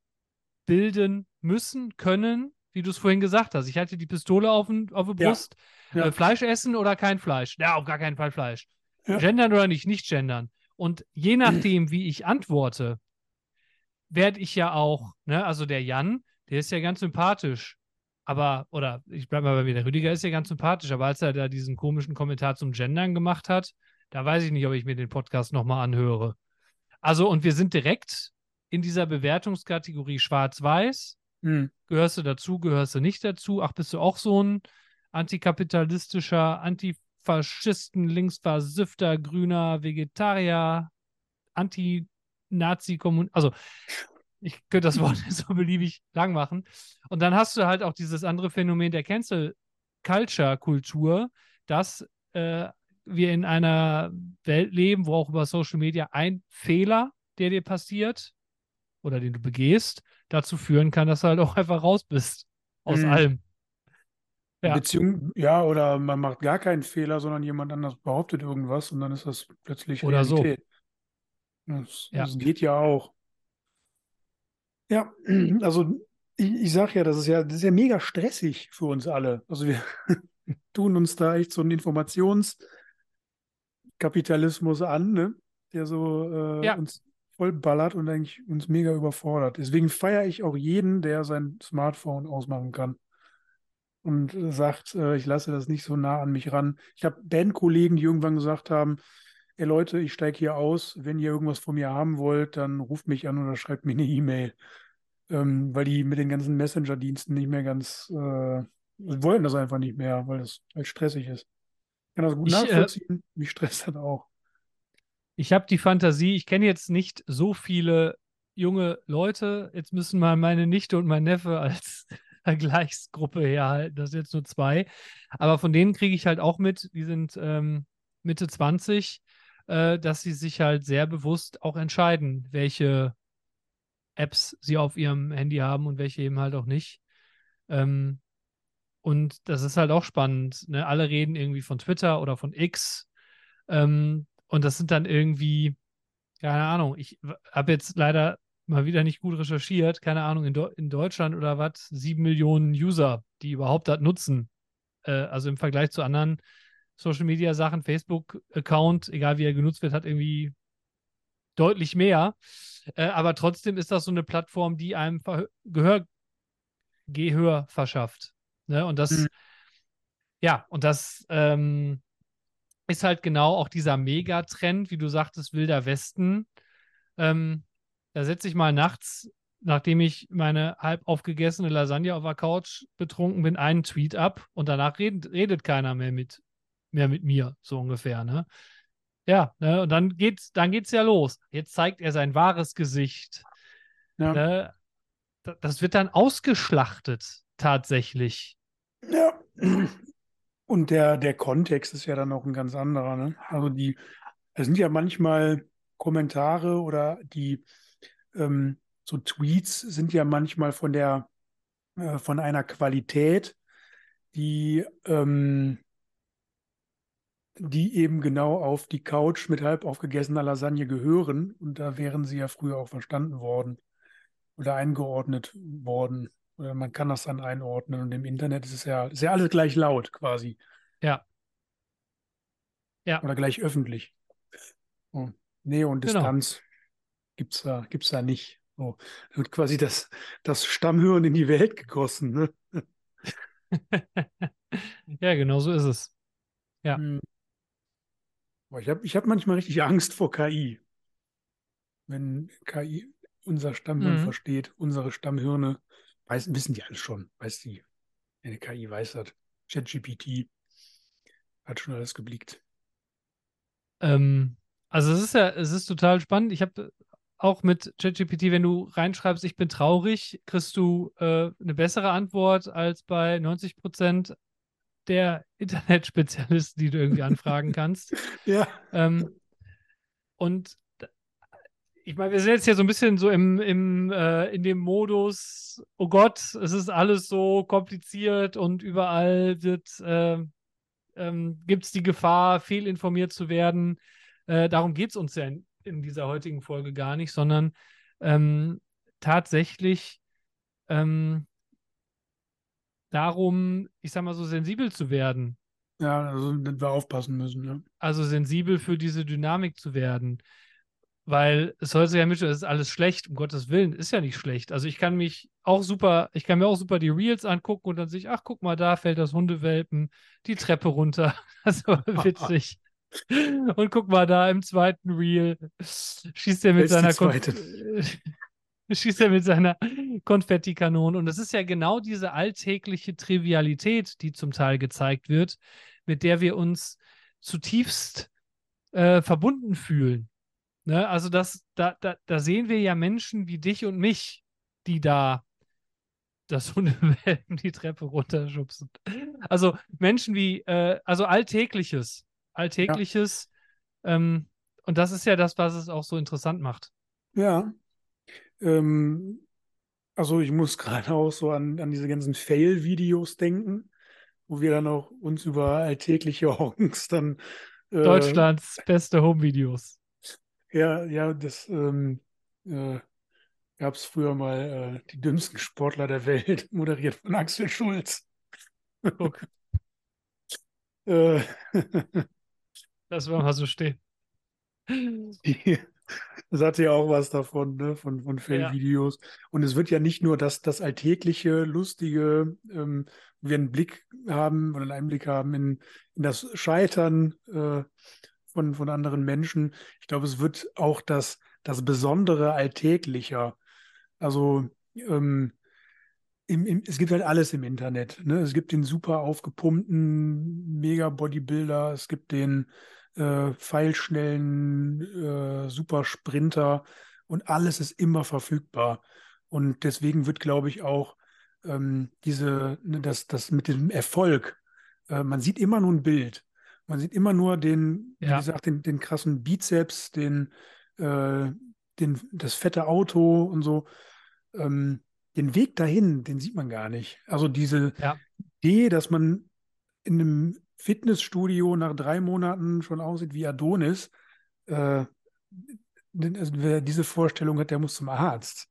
bilden müssen, können, wie du es vorhin gesagt hast. Ich hatte die Pistole auf, auf der Brust. Ja. Äh, Fleisch essen oder kein Fleisch? Ja, auf gar keinen Fall Fleisch. Ja. Gendern oder nicht? Nicht gendern. Und je nachdem, wie ich antworte, werde ich ja auch, ne, also der Jan, der ist ja ganz sympathisch. Aber, oder ich bleibe mal bei mir, der Rüdiger ist ja ganz sympathisch, aber als er da diesen komischen Kommentar zum Gendern gemacht hat, da weiß ich nicht, ob ich mir den Podcast nochmal anhöre. Also, und wir sind direkt in dieser Bewertungskategorie Schwarz-Weiß. Hm. Gehörst du dazu, gehörst du nicht dazu? Ach, bist du auch so ein antikapitalistischer, Antifaschisten, Linksversifter, grüner Vegetarier, Anti-Nazi-Kommun. Also, Ich könnte das Wort so beliebig lang machen. Und dann hast du halt auch dieses andere Phänomen der Cancel Culture Kultur, dass äh, wir in einer Welt leben, wo auch über Social Media ein Fehler, der dir passiert oder den du begehst, dazu führen kann, dass du halt auch einfach raus bist aus Mhm. allem. Ja. Beziehung, ja, oder man macht gar keinen Fehler, sondern jemand anders behauptet irgendwas und dann ist das plötzlich Oder so. Realität. Das, Ja. das geht ja auch. Ja, also ich, ich sage ja, das ist ja, das ist ja mega stressig für uns alle. Also wir tun uns da echt so einen Informationskapitalismus an, ne? Der so äh, Ja. uns voll ballert und eigentlich uns mega überfordert. Deswegen feiere ich auch jeden, der sein Smartphone ausmachen kann und sagt, äh, ich lasse das nicht so nah an mich ran. Ich habe Bandkollegen, die irgendwann gesagt haben, ey Leute, ich steige hier aus, wenn ihr irgendwas von mir haben wollt, dann ruft mich an oder schreibt mir eine E-Mail. Ähm, weil die mit den ganzen Messenger-Diensten nicht mehr ganz, äh, wollen das einfach nicht mehr, weil das halt stressig ist. Ich kann das gut Ich, äh, nachvollziehen, mich stresst das auch. Ich habe die Fantasie, ich kenne jetzt nicht so viele junge Leute. Jetzt müssen mal meine Nichte und mein Neffe als Vergleichsgruppe herhalten. Das sind jetzt nur zwei. Aber von denen kriege ich halt auch mit, die sind ähm, Mitte 20, äh, dass sie sich halt sehr bewusst auch entscheiden, welche Apps sie auf ihrem Handy haben und welche eben halt auch nicht. Ähm, und das ist halt auch spannend. Ne? Alle reden irgendwie von Twitter oder von X. Ähm, und das sind dann irgendwie, keine Ahnung, ich habe jetzt leider mal wieder nicht gut recherchiert, keine Ahnung, in, Deu in Deutschland oder was, sieben Millionen User, die überhaupt das nutzen. Äh, also im Vergleich zu anderen Social Media Sachen, Facebook-Account, egal wie er genutzt wird, hat irgendwie deutlich mehr. Äh, aber trotzdem ist das so eine Plattform, die einem Ver Gehör, Gehör verschafft. Ne? Und das, Mhm. ja, und das ähm, ist halt genau auch dieser Megatrend, wie du sagtest, Wilder Westen. Ähm, da setze ich mal nachts, nachdem ich meine halb aufgegessene Lasagne auf der Couch betrunken bin, einen Tweet ab und danach redet, redet keiner mehr mit, mehr mit mir, so ungefähr, ne? Ja, ne? Und dann geht's, dann geht's ja los. Jetzt zeigt er sein wahres Gesicht. Ja. Ne? Da- Das wird dann ausgeschlachtet, tatsächlich. Ja. Und der, der Kontext ist ja dann auch ein ganz anderer. Ne? Also die, es sind ja manchmal Kommentare oder die ähm, so Tweets sind ja manchmal von der äh, von einer Qualität, die ähm, die eben genau auf die Couch mit halb aufgegessener Lasagne gehören. Und da wären sie ja früher auch verstanden worden oder eingeordnet worden. Oder man kann das dann einordnen. Und im Internet ist es ja, ist ja alles gleich laut quasi. Ja. Ja. Oder gleich öffentlich. So. Nähe und Genau. Distanz gibt's da, gibt's da nicht. So. Da wird quasi das, das Stammhirn in die Welt gegossen. Ne? ja, genau so ist es. Ja. Hm. Boah, ich habe ich hab manchmal richtig Angst vor KI. Wenn KI unser Stammhirn Mhm. versteht, unsere Stammhirne, weiß, wissen die alles schon. Weiß die, eine KI weiß das. ChatGPT hat schon alles geblickt. Ähm, also es ist ja, es ist total spannend. Ich habe auch mit ChatGPT, wenn du reinschreibst, ich bin traurig, kriegst du äh, eine bessere Antwort als bei 90 Prozent der Internetspezialisten, die du irgendwie anfragen kannst. Ja. Ähm, und ich meine, wir sind jetzt hier so ein bisschen so im, im, äh, in dem Modus, oh Gott, es ist alles so kompliziert und überall wird, äh, ähm, gibt es die Gefahr, fehlinformiert zu werden. Äh, darum geht es uns ja in, in dieser heutigen Folge gar nicht, sondern ähm, tatsächlich ähm, darum, ich sag mal so, sensibel zu werden. Ja, also wir aufpassen müssen. Ja. also sensibel für diese Dynamik zu werden. Weil es soll sich ja mit, es ist alles schlecht, um Gottes Willen, ist ja nicht schlecht. Also ich kann mich auch super, ich kann mir auch super die Reels angucken und dann sehe ich, ach, guck mal, da fällt das Hundewelpen die Treppe runter. Das aber witzig. Und guck mal da im zweiten Reel schießt er mit seiner schießt er mit seiner Konfettikanone. Und das ist ja genau diese alltägliche Trivialität, die zum Teil gezeigt wird, mit der wir uns zutiefst äh, verbunden fühlen. Ne? Also das, da, da, da sehen wir ja Menschen wie dich und mich, die da das Hundewelpen die Treppe runterschubsen. Also Menschen wie, äh, also Alltägliches. Alltägliches. Ja. Ähm, und das ist ja das, was es auch so interessant macht. Ja. Ähm, also ich muss gerade auch so an, an diese ganzen Fail-Videos denken, wo wir dann auch uns über alltägliche Honks dann äh, Deutschlands beste Home-Videos. Ja, ja, das ähm, äh, gab es früher mal äh, die dümmsten Sportler der Welt, moderiert von Axel Schulz. Guck. äh, das war mal so stehen. Die, das hatte ja auch was davon, ne? von, von Fellvideos. Ja. Und es wird ja nicht nur das, das alltägliche, lustige, ähm, wir einen Blick haben oder einen Einblick haben in, in das Scheitern äh, von, von anderen Menschen. Ich glaube, es wird auch das, das Besondere alltäglicher. Also ähm, im, im, es gibt halt alles im Internet. Ne? Es gibt den super aufgepumpten Mega-Bodybuilder, es gibt den äh, pfeilschnellen äh, Supersprinter und alles ist immer verfügbar. Und deswegen wird, glaube ich, auch ähm, diese, ne, das, das mit dem Erfolg, äh, man sieht immer nur ein Bild. Man sieht immer nur den, ja. wie gesagt, den, den krassen Bizeps, den, äh, den, das fette Auto und so. Ähm, den Weg dahin, den sieht man gar nicht. Also diese ja. Idee, dass man in einem Fitnessstudio nach drei Monaten schon aussieht wie Adonis, äh, also wer diese Vorstellung hat, der muss zum Arzt.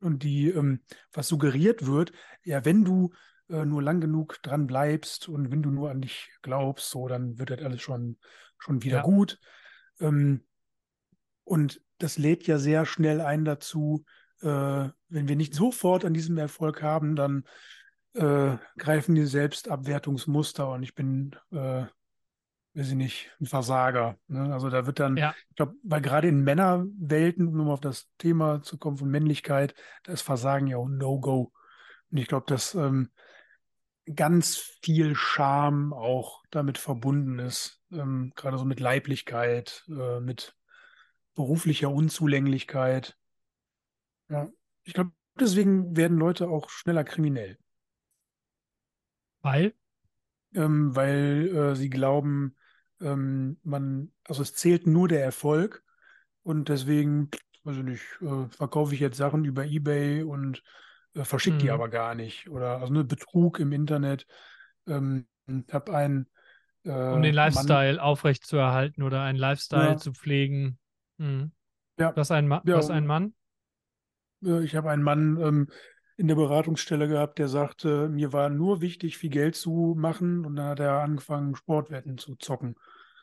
Und die, ähm, was suggeriert wird, ja, wenn du äh, nur lang genug dran bleibst und wenn du nur an dich glaubst, so, dann wird das alles schon, schon wieder ja. gut. Ähm, und das lädt ja sehr schnell ein dazu, äh, wenn wir nicht sofort an diesem Erfolg haben, dann äh, greifen die Selbstabwertungsmuster und ich bin, äh, weiß ich nicht, ein Versager. Ne? Also da wird dann, ja. ich glaube, weil gerade in Männerwelten, um auf das Thema zu kommen von Männlichkeit, da ist Versagen ja auch No-Go. Und ich glaube, dass ähm, ganz viel Scham auch damit verbunden ist, ähm, gerade so mit Leiblichkeit, äh, mit beruflicher Unzulänglichkeit. Ja, ich glaube, deswegen werden Leute auch schneller kriminell. Weil? Ähm, weil äh, sie glauben, ähm, man, also es zählt nur der Erfolg und deswegen, weiß ich nicht, äh, verkaufe ich jetzt Sachen über Ebay und verschicke die mhm. aber gar nicht. Oder also nur Betrug im Internet. Ähm, habe einen äh, um den Lifestyle Mann, aufrechtzuerhalten oder einen Lifestyle ja. zu pflegen. Mhm. Ja. Was ein, Ma ja, was ein Mann? Ich habe einen Mann ähm, in der Beratungsstelle gehabt, der sagte, mir war nur wichtig, viel Geld zu machen und dann hat er angefangen, Sportwetten zu zocken.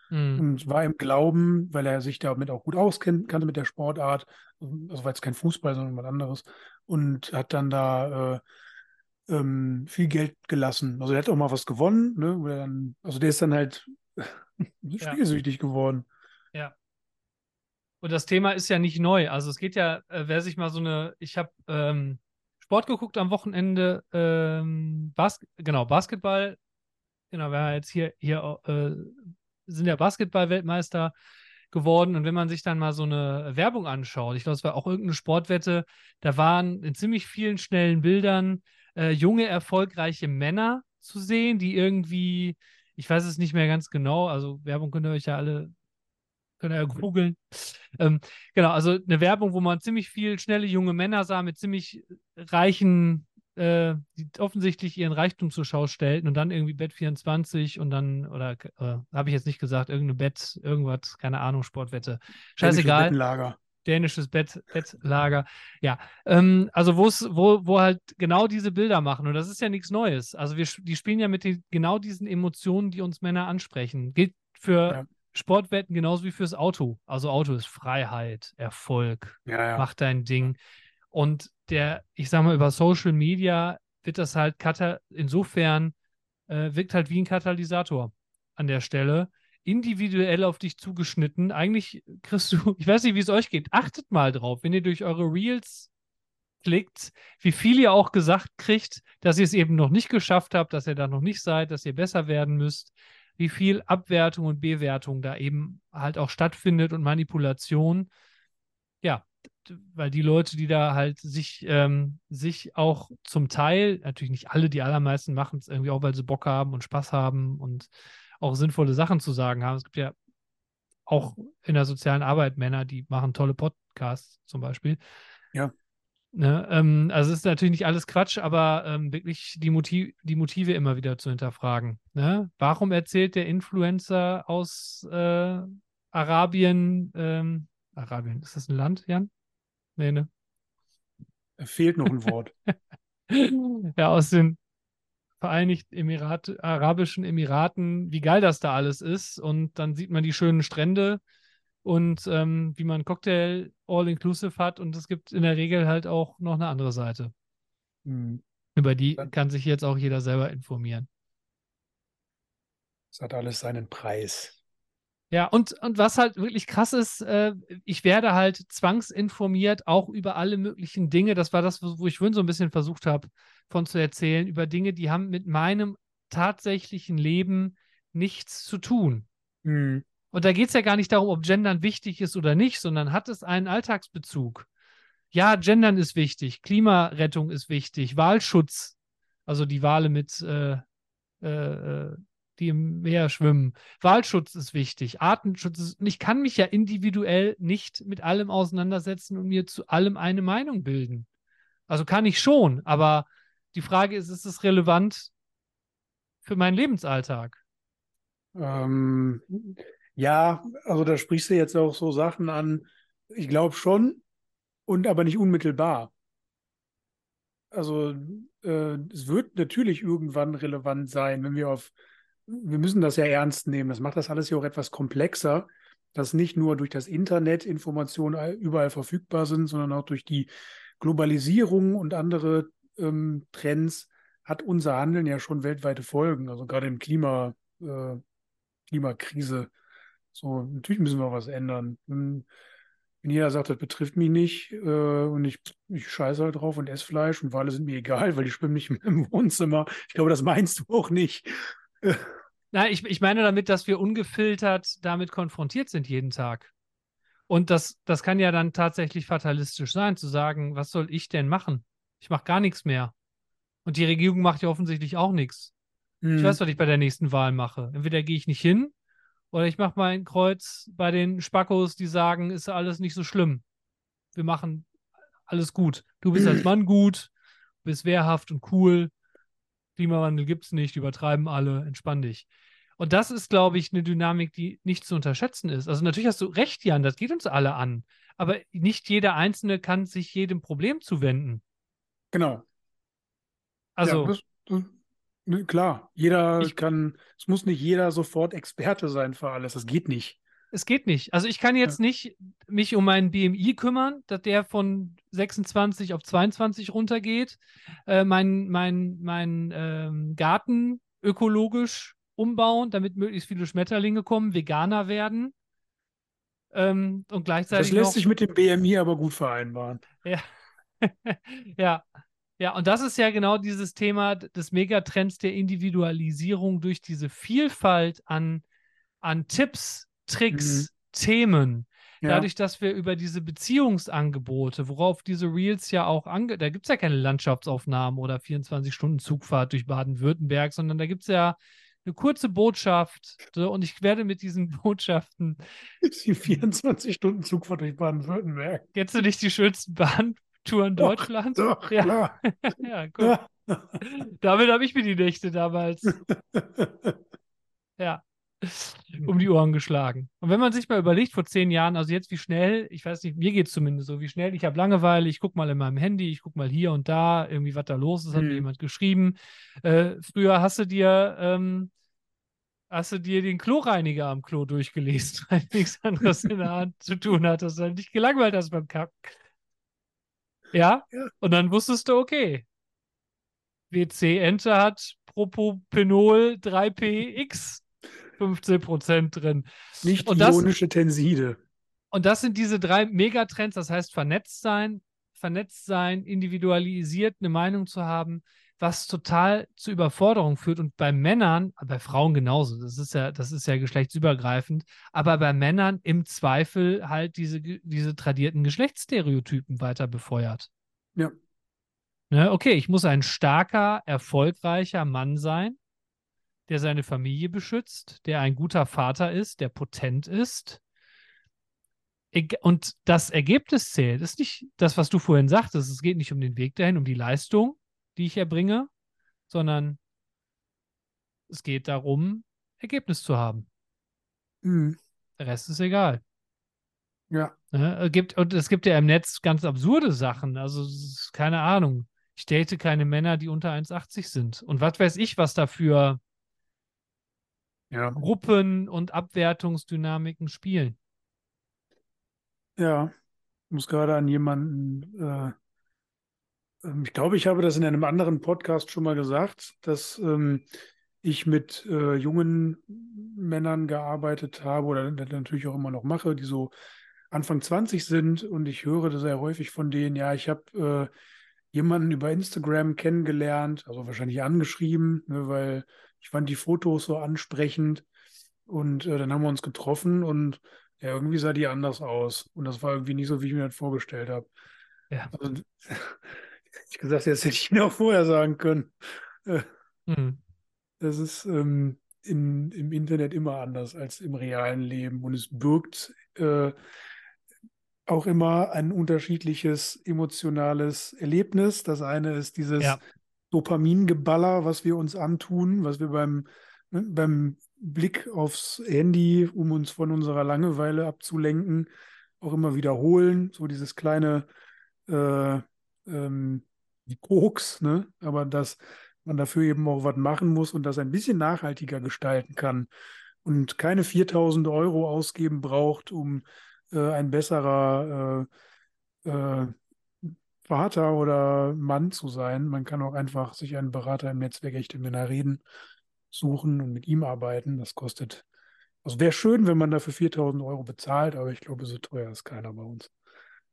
Mhm. Und war im Glauben, weil er sich damit auch gut auskannte mit der Sportart, also war jetzt kein Fußball, sondern was anderes, und hat dann da äh, ähm, viel Geld gelassen. Also er hat auch mal was gewonnen, ne? Dann, also der ist dann halt spielsüchtig ja. geworden. Ja. Und das Thema ist ja nicht neu. Also es geht ja, äh, wer sich mal so eine, ich habe ähm, Sport geguckt am Wochenende, ähm, Bas genau, Basketball. Genau, wir jetzt hier, hier äh, sind ja Basketball-Weltmeister geworden. Und wenn man sich dann mal so eine Werbung anschaut, ich glaube, es war auch irgendeine Sportwette, da waren in ziemlich vielen schnellen Bildern äh, junge, erfolgreiche Männer zu sehen, die irgendwie, ich weiß es nicht mehr ganz genau, also Werbung könnt ihr euch ja alle, könnt ihr ja googeln. Ähm, genau, also eine Werbung, wo man ziemlich viel schnelle junge Männer sah mit ziemlich reichen äh, die offensichtlich ihren Reichtum zur Schau stellten und dann irgendwie Bett 24 und dann, oder äh, habe ich jetzt nicht gesagt, irgendein Bett, irgendwas, keine Ahnung, Sportwette. Scheißegal. Bettenlager. Dänisches Bett, Bettlager. Ja, ähm, also wo wo, wo halt genau diese Bilder machen. Und das ist ja nichts Neues. Also wir, die spielen ja mit den, genau diesen Emotionen, die uns Männer ansprechen. Gilt für ja. Sportwetten genauso wie fürs Auto. Also Auto ist Freiheit, Erfolg, ja, ja. mach dein Ding. Und der, ich sag mal, über Social Media wird das halt insofern äh, wirkt halt wie ein Katalysator an der Stelle. Individuell auf dich zugeschnitten. Eigentlich kriegst du, ich weiß nicht, wie es euch geht. Achtet mal drauf, wenn ihr durch eure Reels klickt, wie viel ihr auch gesagt kriegt, dass ihr es eben noch nicht geschafft habt, dass ihr da noch nicht seid, dass ihr besser werden müsst, wie viel Abwertung und Bewertung da eben halt auch stattfindet und Manipulation. Weil die Leute, die da halt sich, ähm, sich auch zum Teil, natürlich nicht alle, die allermeisten machen es irgendwie auch, weil sie Bock haben und Spaß haben und auch sinnvolle Sachen zu sagen haben. Es gibt ja auch in der sozialen Arbeit Männer, die machen tolle Podcasts zum Beispiel. Ja. Ne, ähm, also es ist natürlich nicht alles Quatsch, aber ähm, wirklich die, Motiv die Motive immer wieder zu hinterfragen. Ne? Warum erzählt der Influencer aus äh, Arabien, ähm, Arabien, ist das ein Land, Jan? Nee, ne? Fehlt noch ein Wort. ja, aus den Vereinigten Emirat Arabischen Emiraten, wie geil das da alles ist. Und dann sieht man die schönen Strände und ähm, wie man Cocktail All-Inclusive hat. Und es gibt in der Regel halt auch noch eine andere Seite. Mhm. Über die kann sich jetzt auch jeder selber informieren. Es hat alles seinen Preis. Ja, und, und was halt wirklich krass ist, äh, ich werde halt zwangsinformiert, auch über alle möglichen Dinge. Das war das, wo ich vorhin so ein bisschen versucht habe, von zu erzählen, über Dinge, die haben mit meinem tatsächlichen Leben nichts zu tun. Mhm. Und da geht es ja gar nicht darum, ob Gendern wichtig ist oder nicht, sondern hat es einen Alltagsbezug. Ja, Gendern ist wichtig, Klimarettung ist wichtig, Wahlschutz, also die Wale mit, äh, äh, äh, die im Meer schwimmen. Wahlschutz ist wichtig, Artenschutz ist, und ich kann mich ja individuell nicht mit allem auseinandersetzen und mir zu allem eine Meinung bilden. Also kann ich schon, aber die Frage ist, ist es relevant für meinen Lebensalltag? Ähm, ja, also da sprichst du jetzt auch so Sachen an, ich glaube schon, und aber nicht unmittelbar. Also äh, es wird natürlich irgendwann relevant sein, wenn wir auf, wir müssen das ja ernst nehmen. Das macht das alles ja auch etwas komplexer, dass nicht nur durch das Internet Informationen überall verfügbar sind, sondern auch durch die Globalisierung und andere ähm, Trends hat unser Handeln ja schon weltweite Folgen. Also gerade im Klima, äh, Klimakrise so, natürlich müssen wir was ändern. Wenn, wenn jeder sagt, das betrifft mich nicht äh, und ich, ich scheiße halt drauf und esse Fleisch und Wale sind mir egal, weil die schwimmen nicht im Wohnzimmer. Ich glaube, das meinst du auch nicht. Nein, ich, ich meine damit, dass wir ungefiltert damit konfrontiert sind jeden Tag. Und das, das kann ja dann tatsächlich fatalistisch sein, zu sagen, was soll ich denn machen? Ich mache gar nichts mehr. Und die Regierung macht ja offensichtlich auch nichts. Hm. Ich weiß, was ich bei der nächsten Wahl mache. Entweder gehe ich nicht hin oder ich mache mal ein Kreuz bei den Spackos, die sagen, ist alles nicht so schlimm. Wir machen alles gut. Du bist als Mann gut, bist wehrhaft und cool. Klimawandel gibt es nicht, übertreiben alle, entspann dich. Und das ist, glaube ich, eine Dynamik, die nicht zu unterschätzen ist. Also natürlich hast du recht, Jan, das geht uns alle an. Aber nicht jeder Einzelne kann sich jedem Problem zuwenden. Genau. Also. Ja, das, das, Ne, klar, jeder ich, kann, es muss nicht jeder sofort Experte sein für alles. Das geht nicht. Es geht nicht. Also ich kann jetzt ja. nicht mich um meinen BMI kümmern, dass der von 26 auf 22 runtergeht, äh, mein, mein, mein ähm, Garten ökologisch umbauen, damit möglichst viele Schmetterlinge kommen, Veganer werden. Ähm, und gleichzeitig. Das lässt noch, sich mit dem BMI aber gut vereinbaren. Ja. ja. Ja, und das ist ja genau dieses Thema des Megatrends der Individualisierung durch diese Vielfalt an, an Tipps, Tricks, mhm. Themen. Ja. Dadurch, dass wir über diese Beziehungsangebote, worauf diese Reels ja auch ange... Da gibt es ja keine Landschaftsaufnahmen oder 24-Stunden-Zugfahrt durch Baden-Württemberg, sondern da gibt es ja eine kurze Botschaft. So, und ich werde mit diesen Botschaften. Die 24-Stunden-Zugfahrt durch Baden-Württemberg. Kennst du nicht die schönsten Bahn Touren Deutschland. Doch, ja. klar. ja, gut. Damit habe ich mir die Nächte damals ja, um die Ohren geschlagen. Und wenn man sich mal überlegt, vor zehn Jahren, also jetzt wie schnell, ich weiß nicht, mir geht es zumindest so, wie schnell, ich habe Langeweile, ich gucke mal in meinem Handy, ich gucke mal hier und da, irgendwie, was da los ist, hat mhm. mir jemand geschrieben. Äh, früher hast du dir ähm, hast du dir den Kloreiniger am Klo durchgelesen, weil nichts anderes in der Hand zu tun hattest, weil dich gelangweilt hast beim Kacken. Ja? ja. Und dann wusstest du, okay, WC-Ente hat Propopenol 3PX 15% drin. Nicht und ionische das, Tenside. Und das sind diese drei Megatrends, das heißt vernetzt sein, vernetzt sein, individualisiert eine Meinung zu haben. was total zur Überforderung führt. Und bei Männern, bei Frauen genauso, das ist ja, das ist ja geschlechtsübergreifend, aber bei Männern im Zweifel halt diese, diese tradierten Geschlechtsstereotypen weiter befeuert. Ja. Ne, okay, ich muss ein starker, erfolgreicher Mann sein, der seine Familie beschützt, der ein guter Vater ist, der potent ist. Und das Ergebnis zählt. Das ist nicht das, was du vorhin sagtest. Es geht nicht um den Weg dahin, um die Leistung, die ich erbringe, sondern es geht darum, Ergebnis zu haben. Mhm. Der Rest ist egal. Ja. Ne? Es gibt, und es gibt ja im Netz ganz absurde Sachen. Also, keine Ahnung. Ich date keine Männer, die unter 1,80 sind. Und was weiß ich, was dafür ja. Gruppen und Abwertungsdynamiken spielen. Ja, ich muss gerade an jemanden, äh, ähm, ich glaube, ich habe das in einem anderen Podcast schon mal gesagt, dass ähm, ich mit äh, jungen Männern gearbeitet habe oder natürlich auch immer noch mache, die so Anfang 20 sind und ich höre sehr häufig von denen, ja, ich habe äh, jemanden über Instagram kennengelernt, also wahrscheinlich angeschrieben, ne, weil ich fand die Fotos so ansprechend und äh, dann haben wir uns getroffen und ja, irgendwie sah die anders aus und das war irgendwie nicht so, wie ich mir das vorgestellt habe. Ja. Also, ich gesagt, jetzt hätte ich mir auch vorher sagen können. Äh, mhm. Das ist ähm, in, im Internet immer anders als im realen Leben und es birgt äh, auch immer ein unterschiedliches emotionales Erlebnis. Das eine ist dieses Ja. Dopamingeballer, was wir uns antun, was wir beim, ne, beim Blick aufs Handy, um uns von unserer Langeweile abzulenken, auch immer wiederholen. So dieses kleine äh, ähm, Koks, ne? aber dass man dafür eben auch was machen muss und das ein bisschen nachhaltiger gestalten kann und keine 4000 Euro ausgeben braucht, um äh, ein besserer äh, äh, Vater oder Mann zu sein. Man kann auch einfach sich einen Berater im Netzwerk echte Männer reden, suchen und mit ihm arbeiten. Das kostet, also wäre schön, wenn man dafür 4000 Euro bezahlt, aber ich glaube, so teuer ist keiner bei uns.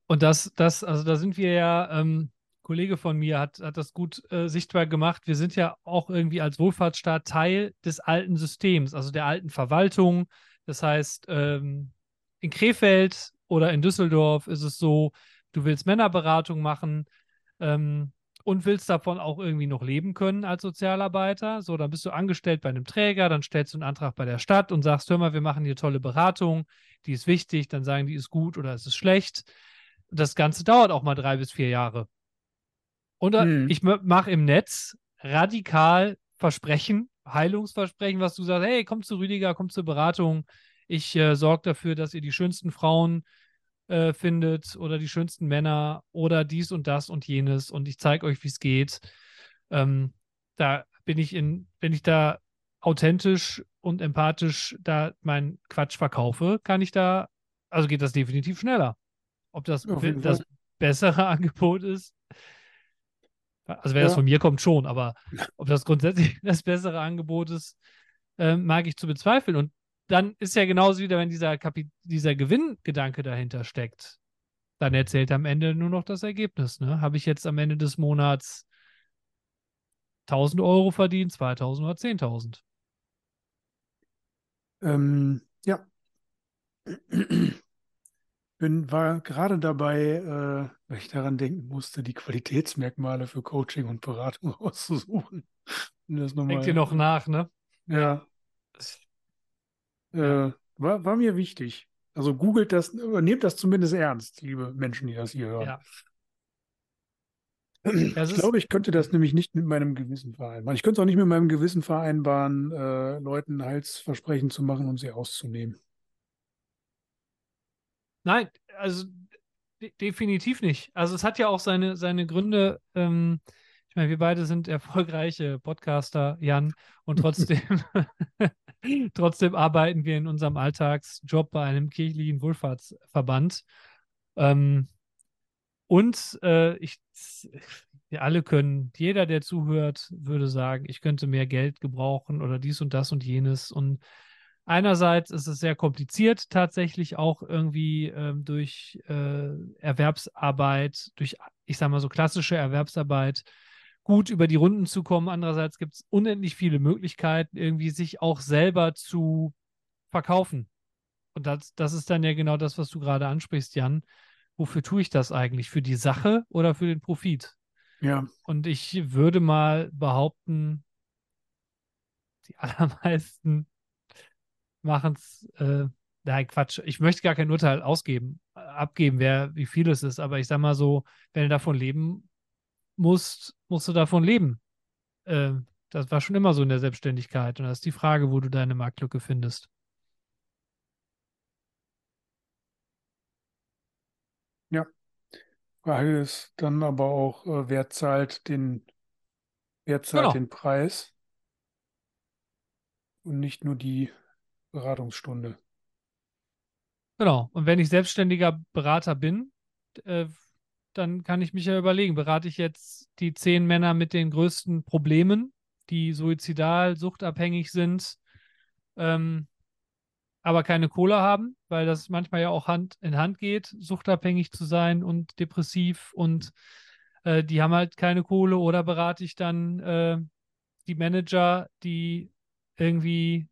Und das, das, also da sind wir ja, ähm, Kollege von mir hat, hat das gut äh, sichtbar gemacht. Wir sind ja auch irgendwie als Wohlfahrtsstaat Teil des alten Systems, also der alten Verwaltung. Das heißt, ähm, in Krefeld oder in Düsseldorf ist es so, du willst Männerberatung machen ähm, und willst davon auch irgendwie noch leben können als Sozialarbeiter. So, dann bist du angestellt bei einem Träger, dann stellst du einen Antrag bei der Stadt und sagst, hör mal, wir machen hier tolle Beratung, die ist wichtig, dann sagen die, ist gut oder ist es schlecht. Das Ganze dauert auch mal drei bis vier Jahre. Und Hm. ich mache im Netz radikal Versprechen, Heilungsversprechen, was du sagst, hey, komm zu Rüdiger, komm zur Beratung. Ich äh, sorge dafür, dass ihr die schönsten Frauen äh, findet oder die schönsten Männer oder dies und das und jenes und ich zeige euch, wie es geht. Ähm, da bin ich in, wenn ich da authentisch und empathisch da meinen Quatsch verkaufe, kann ich da, also geht das definitiv schneller. Ob das das Fall. bessere Angebot ist, also wenn das Ja. von mir kommt, schon, aber ob das grundsätzlich das bessere Angebot ist, äh, mag ich zu bezweifeln. Und dann ist ja genauso wieder, wenn dieser, Kapi dieser Gewinngedanke dahinter steckt, dann erzählt am Ende nur noch das Ergebnis. Ne? Habe ich jetzt am Ende des Monats 1000 Euro verdient, 2000 oder 10.000? Ähm, ja. Bin, war gerade dabei, äh, weil ich daran denken musste, die Qualitätsmerkmale für Coaching und Beratung auszusuchen. Denkt ihr noch nach, ne? Ja, äh, war, war mir wichtig. Also googelt das, oder nehmt das zumindest ernst, liebe Menschen, die das hier hören. Ja. Ich es ist- glaube, ich könnte das nämlich nicht mit meinem Gewissen vereinbaren. Ich könnte es auch nicht mit meinem Gewissen vereinbaren, äh, Leuten Heilsversprechen zu machen und sie auszunehmen. Nein, also de definitiv nicht. Also es hat ja auch seine, seine Gründe. Ähm, ich meine, wir beide sind erfolgreiche Podcaster, Jan, und trotzdem, trotzdem arbeiten wir in unserem Alltagsjob bei einem kirchlichen Wohlfahrtsverband. Ähm, und äh, ich, wir alle können, jeder, der zuhört, würde sagen, ich könnte mehr Geld gebrauchen oder dies und das und jenes. Und einerseits ist es sehr kompliziert, tatsächlich auch irgendwie ähm, durch äh, Erwerbsarbeit, durch, ich sag mal so klassische Erwerbsarbeit, gut über die Runden zu kommen. Andererseits gibt es unendlich viele Möglichkeiten, irgendwie sich auch selber zu verkaufen. Und das, das ist dann ja genau das, was du gerade ansprichst, Jan. Wofür tue ich das eigentlich? Für die Sache oder für den Profit? Ja. Und ich würde mal behaupten, die allermeisten machen es, äh, nein, Quatsch, ich möchte gar kein Urteil ausgeben, abgeben, wer, wie viel es ist, aber ich sag mal so, wenn du davon leben musst, musst du davon leben. Äh, das war schon immer so in der Selbstständigkeit und das ist die Frage, wo du deine Marktlücke findest. Ja. Frage ist dann aber auch, äh, wer zahlt den, wer zahlt Genau. den Preis und nicht nur die Beratungsstunde. Genau. Und wenn ich selbstständiger Berater bin, äh, dann kann ich mich ja überlegen, berate ich jetzt die zehn Männer mit den größten Problemen, die suizidal, suchtabhängig sind, ähm, aber keine Kohle haben, weil das manchmal ja auch Hand in Hand geht, suchtabhängig zu sein und depressiv und äh, die haben halt keine Kohle oder berate ich dann äh, die Manager, die irgendwie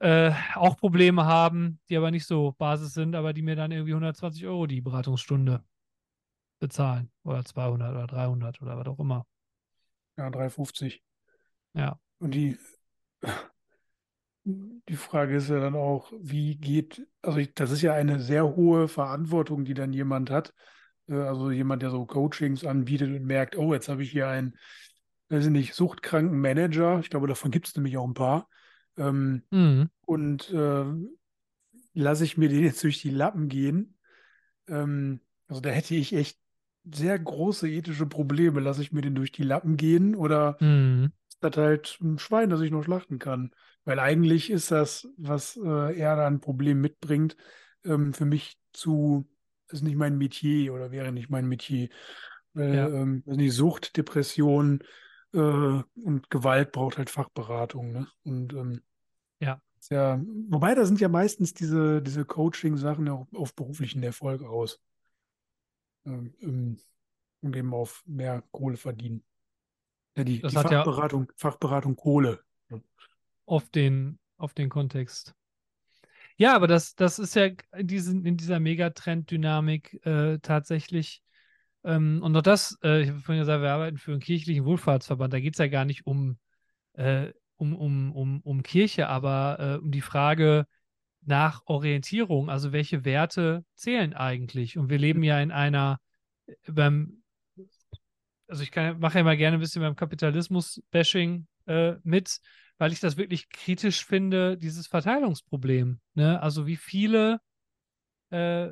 äh, auch Probleme haben, die aber nicht so Basis sind, aber die mir dann irgendwie 120 Euro die Beratungsstunde bezahlen oder 200 oder 300 oder was auch immer. Ja, 3,50. Ja, Und die, die Frage ist ja dann auch, wie geht, also ich, das ist ja eine sehr hohe Verantwortung, die dann jemand hat. Äh, Also jemand, der so Coachings anbietet und merkt, oh, jetzt habe ich hier einen, weiß ich nicht, suchtkranken Manager. Ich glaube, davon gibt es nämlich auch ein paar. Ähm, mhm. und äh, lasse ich mir den jetzt durch die Lappen gehen. Ähm, also da hätte ich echt sehr große ethische Probleme. Lasse ich mir den durch die Lappen gehen oder Mhm. ist das halt ein Schwein, das ich noch schlachten kann? Weil eigentlich ist das, was äh, er da ein Problem mitbringt, ähm, für mich zu, ist nicht mein Metier oder wäre nicht mein Metier. Weil, Ja. ähm, nicht, Sucht, Depression äh, und Gewalt braucht halt Fachberatung, ne? Und ähm, Ja. ja, wobei da sind ja meistens diese, diese Coaching-Sachen ja auch auf beruflichen Erfolg aus. Ähm, ähm, und eben auf mehr Kohle verdienen. Ja, die, die hat ja Fachberatung, Fachberatung Kohle. auf den, auf den Kontext. Ja, aber das, das ist ja in, diesen, in dieser Megatrend-Dynamik äh, tatsächlich, ähm, und auch das, äh, ich habe vorhin gesagt, wir arbeiten für einen kirchlichen Wohlfahrtsverband, da geht es ja gar nicht um, äh, um, um, um, um Kirche, aber äh, um die Frage nach Orientierung, also welche Werte zählen eigentlich? Und wir leben ja in einer, äh, beim, also ich mache ja mal gerne ein bisschen beim Kapitalismus-Bashing äh, mit, weil ich das wirklich kritisch finde, dieses Verteilungsproblem. Ne? Also wie viele, äh,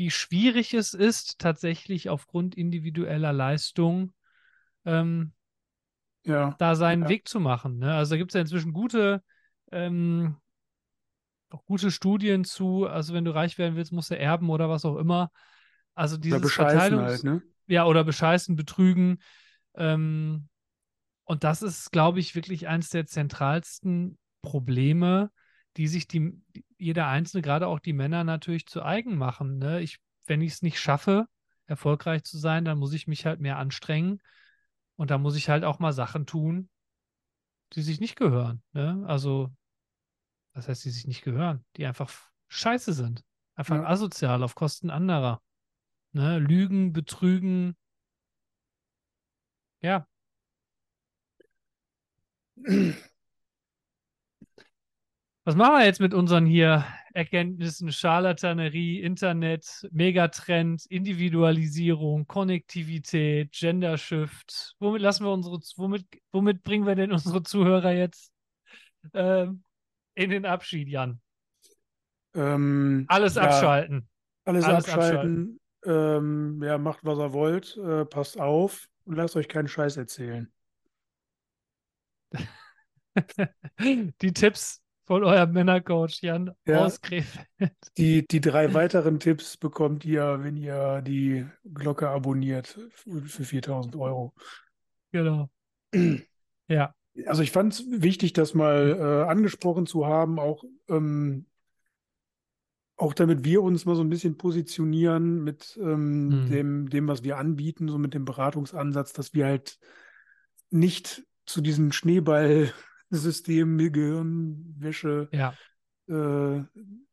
wie schwierig es ist, tatsächlich aufgrund individueller Leistung ähm, Ja, da seinen ja. Weg zu machen. Ne? Also da gibt es ja inzwischen gute, ähm, auch gute Studien zu, also wenn du reich werden willst, musst du erben oder was auch immer. Also Oder dieses bescheißen Verteilungs halt, ne? ja, oder bescheißen, betrügen. Ähm, und das ist, glaube ich, wirklich eines der zentralsten Probleme, die sich die, jeder Einzelne, gerade auch die Männer, natürlich zu eigen machen. Ne? Ich, wenn ich es nicht schaffe, erfolgreich zu sein, dann muss ich mich halt mehr anstrengen. Und da muss ich halt auch mal Sachen tun, die sich nicht gehören. Ne? Also, was heißt, die sich nicht gehören? Die einfach scheiße sind. Einfach Ja. asozial auf Kosten anderer. Ne? Lügen, betrügen. Ja, Was machen wir jetzt mit unseren hier Erkenntnissen, Scharlatanerie, Internet, Megatrend, Individualisierung, Konnektivität, Gender Shift? Womit lassen wir unsere, womit, womit bringen wir denn unsere Zuhörer jetzt ähm, in den Abschied, Jan? Ähm, Alles ja, abschalten. alles, alles abschalten. Ähm, ja, macht, was ihr wollt. Äh, passt auf und lasst euch keinen Scheiß erzählen. Die Tipps von eurem Männercoach Jan Ja. aus Krefeld. Die, die drei weiteren Tipps bekommt ihr, wenn ihr die Glocke abonniert für, für 4000 Euro. Genau. Ja, Also ich fand es wichtig, das mal äh, angesprochen zu haben, auch, ähm, auch damit wir uns mal so ein bisschen positionieren mit ähm, Hm. dem, dem, was wir anbieten, so mit dem Beratungsansatz, dass wir halt nicht zu diesem Schneeballsystem Gehirnwäsche Ja, äh,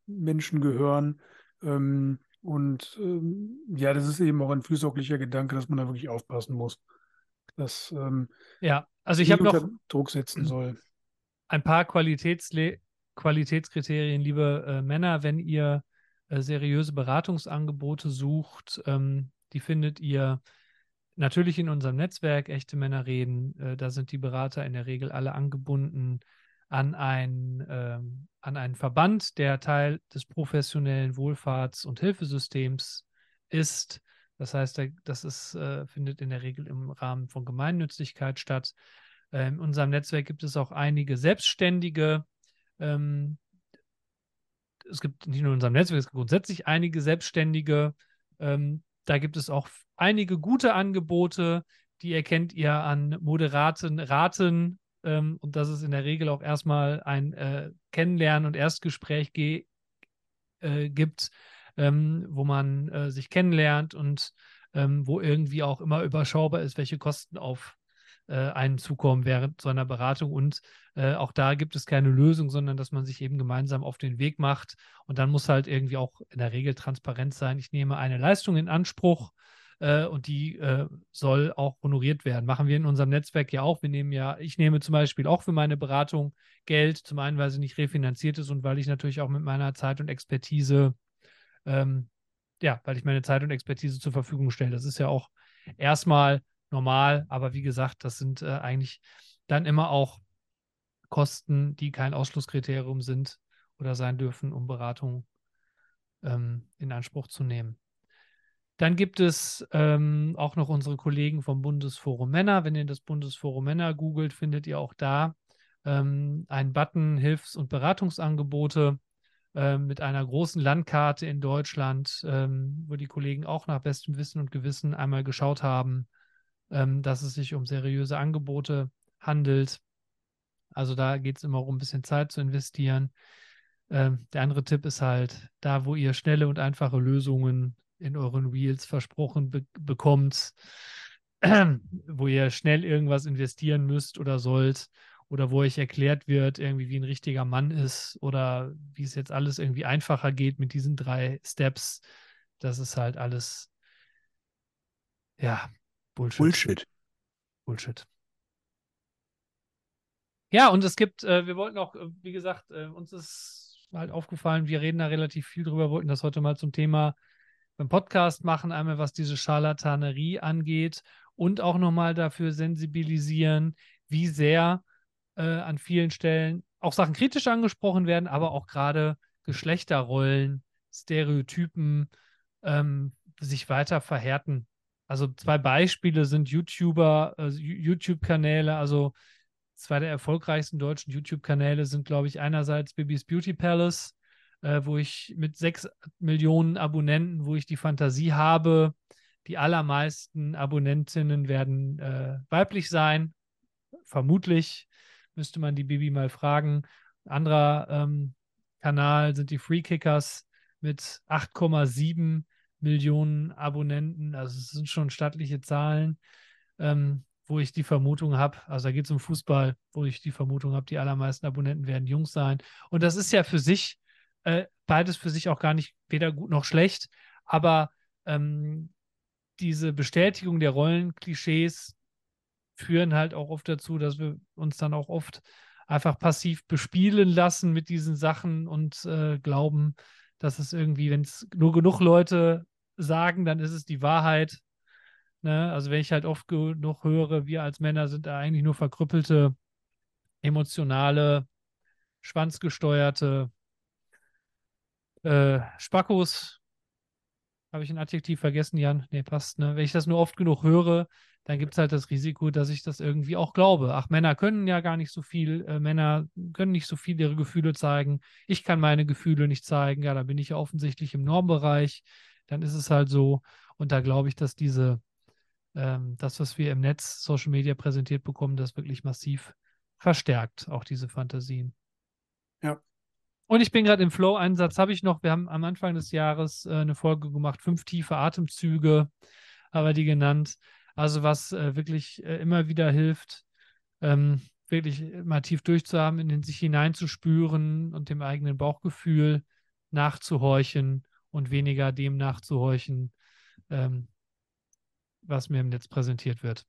Menschen gehören. Ähm, und ähm, ja, das ist eben auch ein fürsorglicher Gedanke, dass man da wirklich aufpassen muss, dass ähm, ja. Also ich habe noch Druck setzen soll. ein paar Qualitätsle Qualitätskriterien, liebe äh, Männer, wenn ihr äh, seriöse Beratungsangebote sucht, ähm, die findet ihr natürlich in unserem Netzwerk Echte Männer reden. Äh, da sind die Berater in der Regel alle angebunden an, ein, ähm, an einen Verband, der Teil des professionellen Wohlfahrts- und Hilfesystems ist. Das heißt, da- das ist, äh, findet in der Regel im Rahmen von Gemeinnützigkeit statt. Äh, in unserem Netzwerk gibt es auch einige Selbstständige. Ähm, es gibt nicht nur in unserem Netzwerk, es gibt grundsätzlich einige Selbstständige. Ähm, da gibt es auch einige gute Angebote, die erkennt ihr an moderaten Raten. Ähm, und dass es in der Regel auch erstmal ein äh, Kennenlernen und Erstgespräch ge äh, gibt, ähm, wo man äh, sich kennenlernt und ähm, wo irgendwie auch immer überschaubar ist, welche Kosten auf äh, einen zukommen während so einer Beratung. Und äh, auch da gibt es keine Lösung, sondern dass man sich eben gemeinsam auf den Weg macht. Und dann muss halt irgendwie auch in der Regel transparent sein. Ich nehme eine Leistung in Anspruch äh, und die äh, soll auch honoriert werden. Machen wir in unserem Netzwerk ja auch. Wir nehmen ja, ich nehme zum Beispiel auch für meine Beratung Geld, zum einen, weil sie nicht refinanziert ist und weil ich natürlich auch mit meiner Zeit und Expertise, ähm, ja, weil ich meine Zeit und Expertise zur Verfügung stelle. Das ist ja auch erstmal normal, aber wie gesagt, das sind äh, eigentlich dann immer auch Kosten, die kein Ausschlusskriterium sind oder sein dürfen, um Beratung ähm, in Anspruch zu nehmen. Dann gibt es ähm, auch noch unsere Kollegen vom Bundesforum Männer. Wenn ihr das Bundesforum Männer googelt, findet ihr auch da ähm, einen Button Hilfs- und Beratungsangebote äh, mit einer großen Landkarte in Deutschland, ähm, wo die Kollegen auch nach bestem Wissen und Gewissen einmal geschaut haben, ähm, dass es sich um seriöse Angebote handelt. Also da geht es immer um ein bisschen Zeit zu investieren. Ähm, der andere Tipp ist halt, da wo ihr schnelle und einfache Lösungen in euren Wheels versprochen be bekommt, wo ihr schnell irgendwas investieren müsst oder sollt oder wo euch erklärt wird, irgendwie wie ein richtiger Mann ist oder wie es jetzt alles irgendwie einfacher geht mit diesen drei Steps. Das ist halt alles, ja, Bullshit. Bullshit. Bullshit. Ja, und es gibt, äh, wir wollten auch, äh, wie gesagt, äh, uns ist halt aufgefallen, wir reden da relativ viel drüber, wollten das heute mal zum Thema beim Podcast machen, einmal was diese Scharlatanerie angeht und auch nochmal dafür sensibilisieren, wie sehr äh, an vielen Stellen auch Sachen kritisch angesprochen werden, aber auch gerade Geschlechterrollen, Stereotypen ähm, sich weiter verhärten. Also zwei Beispiele sind YouTuber, äh, YouTube-Kanäle, also zwei der erfolgreichsten deutschen YouTube-Kanäle sind, glaube ich, einerseits Bibis Beauty Palace, äh, wo ich mit sechs Millionen Abonnenten, wo ich die Fantasie habe, die allermeisten Abonnentinnen werden äh, weiblich sein. Vermutlich müsste man die Bibi mal fragen. Anderer ähm, Kanal sind die Free Kickers mit 8,7 Millionen Abonnenten. Also es sind schon stattliche Zahlen. Ähm, wo ich die Vermutung habe, also da geht es um Fußball, wo ich die Vermutung habe, die allermeisten Abonnenten werden Jungs sein. Und das ist ja für sich, äh, beides für sich auch gar nicht weder gut noch schlecht, aber ähm, diese Bestätigung der Rollenklischees führen halt auch oft dazu, dass wir uns dann auch oft einfach passiv bespielen lassen mit diesen Sachen und äh, glauben, dass es irgendwie, wenn es nur genug Leute sagen, dann ist es die Wahrheit. Ne? Also wenn ich halt oft genug höre, wir als Männer sind da eigentlich nur verkrüppelte, emotionale, schwanzgesteuerte äh, Spackos. Habe ich ein Adjektiv vergessen, Jan? Nee, passt. Ne? Wenn ich das nur oft genug höre, dann gibt es halt das Risiko, dass ich das irgendwie auch glaube. Ach, Männer können ja gar nicht so viel, äh, Männer können nicht so viel ihre Gefühle zeigen. Ich kann meine Gefühle nicht zeigen. Ja, da bin ich ja offensichtlich im Normbereich. Dann ist es halt so. Und da glaube ich, dass diese ähm, das, was wir im Netz, Social Media präsentiert bekommen, das wirklich massiv verstärkt, auch diese Fantasien. Und ich bin gerade im Flow-Einsatz, habe ich noch, wir haben am Anfang des Jahres äh, eine Folge gemacht, fünf tiefe Atemzüge, haben wir die genannt. Also was äh, wirklich äh, immer wieder hilft, ähm, wirklich mal tief durchzuhaben, in sich hineinzuspüren und dem eigenen Bauchgefühl nachzuhorchen und weniger dem nachzuhorchen, ähm, was mir im Netz präsentiert wird.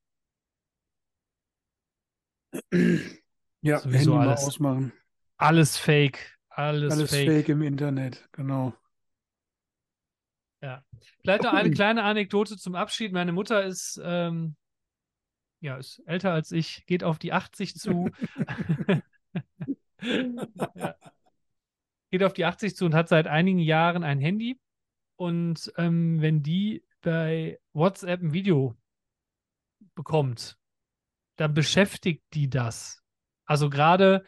Ja, Sowieso Handy alles, mal ausmachen. Alles fake. Alles, alles fake. fake im Internet, genau. Ja. Vielleicht noch eine kleine Anekdote zum Abschied. Meine Mutter ist, ähm, ja, ist älter als ich, geht auf die 80 zu. ja. Geht auf die 80 zu und hat seit einigen Jahren ein Handy. Und ähm, wenn die bei WhatsApp ein Video bekommt, dann beschäftigt die das. Also gerade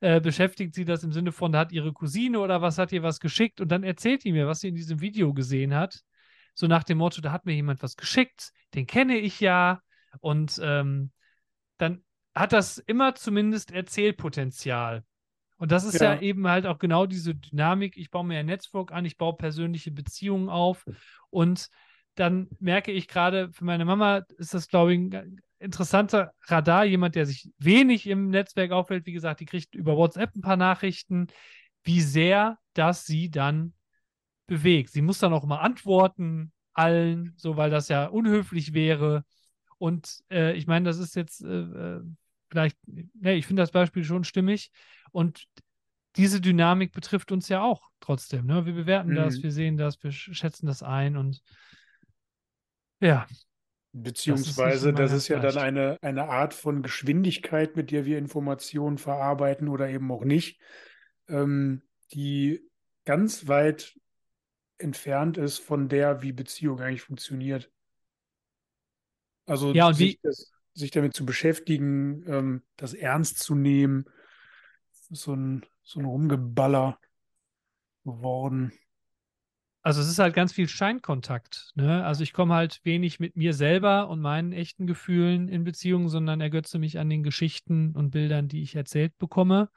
äh, beschäftigt sie das im Sinne von, da hat ihre Cousine oder was hat ihr was geschickt und dann erzählt die mir, was sie in diesem Video gesehen hat. So nach dem Motto, da hat mir jemand was geschickt, den kenne ich ja. Und ähm, dann hat das immer zumindest Erzählpotenzial. Und das ist ja. ja. eben halt auch genau diese Dynamik. Ich baue mir ein Netzwerk an, ich baue persönliche Beziehungen auf und dann merke ich gerade, für meine Mama ist das, glaube ich, ein interessanter Radar, jemand, der sich wenig im Netzwerk aufhält. Wie gesagt, die kriegt über WhatsApp ein paar Nachrichten, wie sehr das sie dann bewegt. Sie muss dann auch mal antworten, allen, so weil das ja unhöflich wäre. Und äh, ich meine, das ist jetzt äh, äh vielleicht, ne, ich finde das Beispiel schon stimmig. Und diese Dynamik betrifft uns ja auch trotzdem. Ne? Wir bewerten mhm. das, wir sehen das, wir schätzen das ein und ja. Beziehungsweise, das ist, das ist ja dann eine, eine Art von Geschwindigkeit, mit der wir Informationen verarbeiten oder eben auch nicht, ähm, die ganz weit entfernt ist von der, wie Beziehung eigentlich funktioniert. Also ja, sich, wie, das, sich damit zu beschäftigen, ähm, das ernst zu nehmen, so ein, so ein Rumgeballer geworden also es ist halt ganz viel Scheinkontakt. Ne? Also ich komme halt wenig mit mir selber und meinen echten Gefühlen in Beziehung, sondern ergötze mich an den Geschichten und Bildern, die ich erzählt bekomme.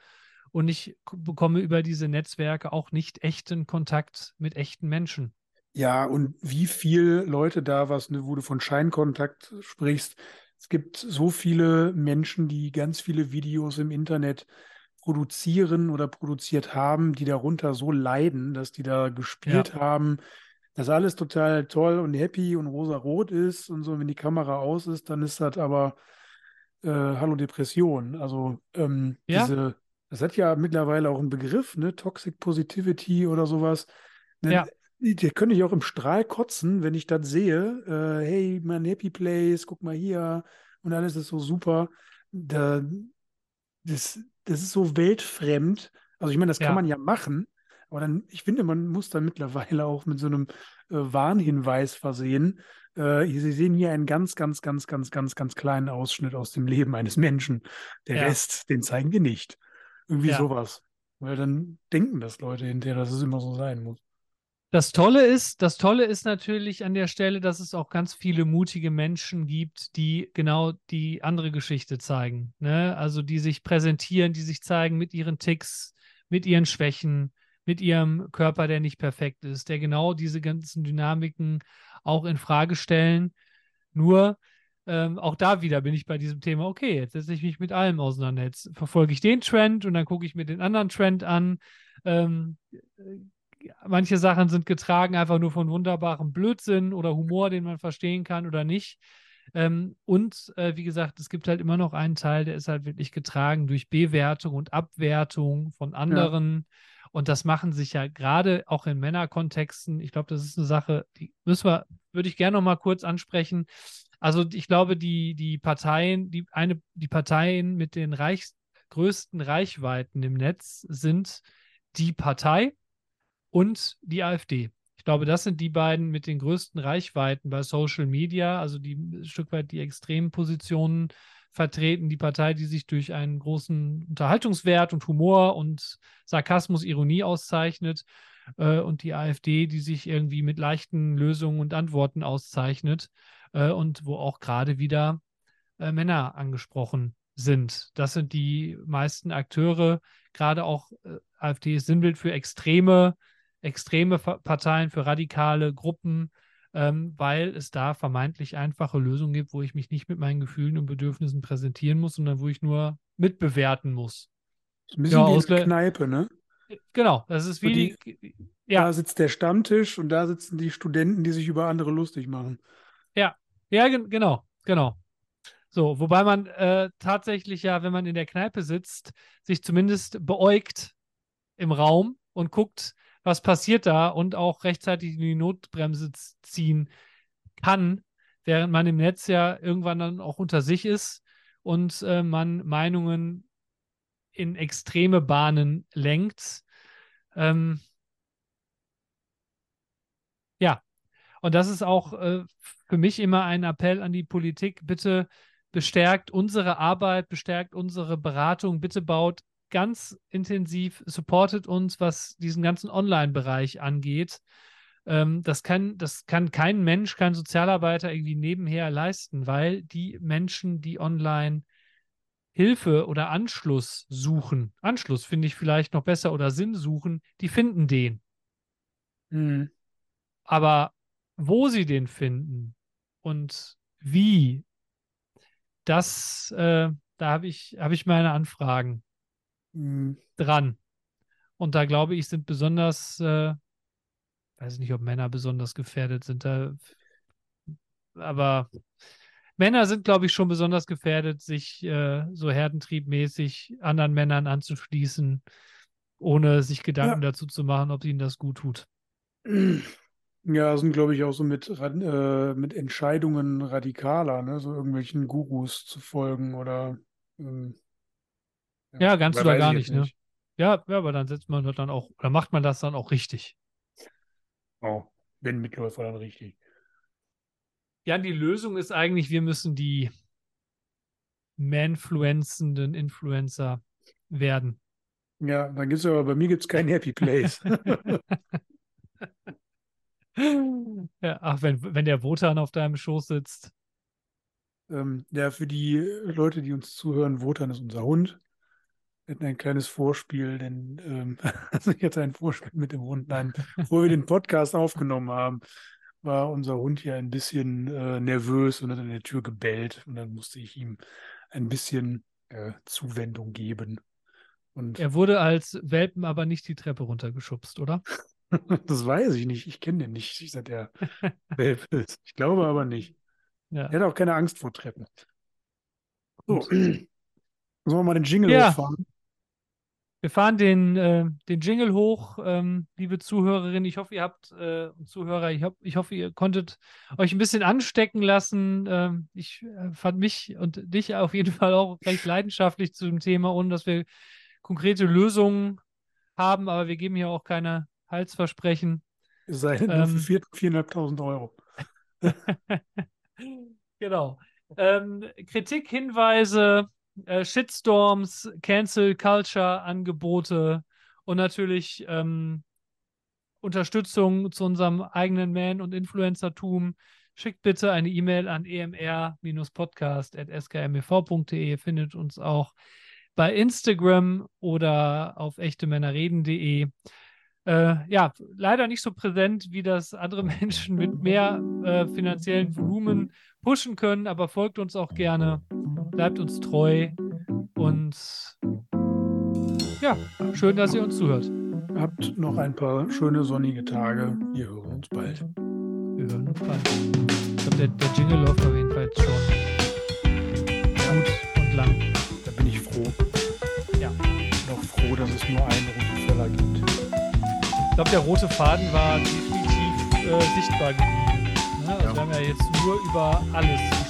Und ich bekomme über diese Netzwerke auch nicht echten Kontakt mit echten Menschen. Ja, und wie viele Leute da, was, ne, wo du von Scheinkontakt sprichst, es gibt so viele Menschen, die ganz viele Videos im Internet produzieren oder produziert haben, die darunter so leiden, dass die da gespielt ja. haben, dass alles total toll und happy und rosa-rot ist und so, wenn die Kamera aus ist, dann ist das aber äh, Hallo Depression. Also ähm, ja. diese, das hat ja mittlerweile auch einen Begriff, ne? Toxic Positivity oder sowas. Ne? Ja. Der könnte ich auch im Strahl kotzen, wenn ich das sehe. Äh, hey, mein Happy Place, guck mal hier und alles ist so super. Da, das, das ist so weltfremd. Also ich meine, das ja. kann man ja machen, aber dann, ich finde, man muss dann mittlerweile auch mit so einem äh, Warnhinweis versehen. Äh, Sie sehen hier einen ganz, ganz, ganz, ganz, ganz, ganz kleinen Ausschnitt aus dem Leben eines Menschen. Der ja. Rest, den zeigen wir nicht. Irgendwie ja. sowas. Weil dann denken das Leute hinterher, dass es immer so sein muss. Das Tolle ist, das Tolle ist natürlich an der Stelle, dass es auch ganz viele mutige Menschen gibt, die genau die andere Geschichte zeigen. Ne? Also die sich präsentieren, die sich zeigen mit ihren Ticks, mit ihren Schwächen, mit ihrem Körper, der nicht perfekt ist, der genau diese ganzen Dynamiken auch in Frage stellen. Nur ähm, auch da wieder bin ich bei diesem Thema, okay, jetzt setze ich mich mit allem auseinander. Jetzt verfolge ich den Trend und dann gucke ich mir den anderen Trend an. Ähm, manche Sachen sind getragen einfach nur von wunderbarem Blödsinn oder Humor, den man verstehen kann oder nicht. Ähm, und äh, wie gesagt, es gibt halt immer noch einen Teil, der ist halt wirklich getragen durch Bewertung und Abwertung von anderen. Ja. Und das machen sich ja gerade auch in Männerkontexten. Ich glaube, das ist eine Sache, die müssen wir, würde ich gerne noch mal kurz ansprechen. Also ich glaube, die, die Parteien, die eine, die Parteien mit den reichst, größten Reichweiten im Netz sind die Partei, und die AfD. Ich glaube, das sind die beiden mit den größten Reichweiten bei Social Media, also die ein Stück weit die extremen Positionen vertreten. Die Partei, die sich durch einen großen Unterhaltungswert und Humor und Sarkasmus, Ironie auszeichnet. Äh, und die AfD, die sich irgendwie mit leichten Lösungen und Antworten auszeichnet. Äh, und wo auch gerade wieder äh, Männer angesprochen sind. Das sind die meisten Akteure, gerade auch AfD ist Sinnbild für extreme, extreme Parteien, für radikale Gruppen, ähm, weil es da vermeintlich einfache Lösungen gibt, wo ich mich nicht mit meinen Gefühlen und Bedürfnissen präsentieren muss, sondern wo ich nur mitbewerten muss. ein bisschen ja, wie eine Kneipe, ne? Genau, das ist wie die, die, ja. Da sitzt der Stammtisch und da sitzen die Studenten, die sich über andere lustig machen. Ja, ja, genau, genau. So, wobei man äh, tatsächlich ja, wenn man in der Kneipe sitzt, sich zumindest beäugt im Raum und guckt, was passiert da und auch rechtzeitig in die Notbremse ziehen kann, während man im Netz ja irgendwann dann auch unter sich ist und äh, man Meinungen in extreme Bahnen lenkt. Ähm, ja, und das ist auch äh, für mich immer ein Appell an die Politik, bitte bestärkt unsere Arbeit, bestärkt unsere Beratung, bitte baut ganz intensiv, supportet uns, was diesen ganzen Online-Bereich angeht. Ähm, das, kann, das kann kein Mensch, kein Sozialarbeiter irgendwie nebenher leisten, weil die Menschen, die online Hilfe oder Anschluss suchen, Anschluss finde ich vielleicht noch besser oder Sinn suchen, die finden den. Mhm. Aber wo sie den finden und wie das, äh, da habe ich, hab ich meine Anfragen mhm. dran. Und da glaube ich, sind besonders, äh, weiß nicht, ob Männer besonders gefährdet sind, da, aber Männer sind, glaube ich, schon besonders gefährdet, sich äh, so herdentriebmäßig anderen Männern anzuschließen, ohne sich Gedanken ja. dazu zu machen, ob ihnen das gut tut. Ja, sind, glaube ich, auch so mit, äh, mit Entscheidungen radikaler, ne? so irgendwelchen Gurus zu folgen oder. Ähm, ja, ganz oder gar nicht, ne? Ja, ja, aber dann setzt man das dann auch, oder macht man das dann auch richtig. Oh, wenn Mitläufer dann richtig. Ja, die Lösung ist eigentlich, wir müssen die manfluenzenden Influencer werden. Ja, dann gibt es aber, bei mir gibt es keinen Happy Place. ja, ach, wenn, wenn der Wotan auf deinem Schoß sitzt. Ähm, ja, für die Leute, die uns zuhören, Wotan ist unser Hund. Wir hatten ein kleines Vorspiel, denn ähm, also ich hatte ein Vorspiel mit dem Hund. Nein, bevor wir den Podcast aufgenommen haben, war unser Hund hier ein bisschen äh, nervös und hat an der Tür gebellt. Und dann musste ich ihm ein bisschen äh, Zuwendung geben. Und er wurde als Welpen aber nicht die Treppe runtergeschubst, oder? Das weiß ich nicht. Ich kenne den nicht, seit er Welpe ist. Ich glaube aber nicht. Ja. Er hat auch keine Angst vor Treppen. So. Sollen wir mal den Jingle ja. hochfahren? Wir fahren den, äh, den Jingle hoch, ähm, liebe Zuhörerinnen. Ich hoffe, ihr habt äh, Zuhörer, ich, hab, ich hoffe, ihr konntet euch ein bisschen anstecken lassen. Ähm, ich äh, fand mich und dich auf jeden Fall auch recht leidenschaftlich zu dem Thema, ohne dass wir konkrete Lösungen haben, aber wir geben hier auch keine Halsversprechen. Sei denn ähm, für 4.500 Euro. genau. Ähm, Kritik, Hinweise, äh, Shitstorms, Cancel Culture Angebote und natürlich ähm, Unterstützung zu unserem eigenen Man- und Influencertum. Schickt bitte eine E-Mail an emr-podcast.skmev.de. Ihr findet uns auch bei Instagram oder auf echtemännerreden.de äh, ja, leider nicht so präsent, wie das andere Menschen mit mehr äh, finanziellen Volumen pushen können, aber folgt uns auch gerne, bleibt uns treu und ja, schön, dass ihr uns zuhört. Habt noch ein paar schöne sonnige Tage. Wir hören uns bald. Wir hören uns bald. Ich glaube, der, der Jingle läuft auf jeden Fall jetzt schon gut und lang. Da bin ich froh. Ja. Ich bin auch froh, dass es nur einen Rosenfeller gibt. Ich glaube, der rote Faden war definitiv äh, sichtbar geblieben. Ne? Also ja. wir haben ja jetzt nur über alles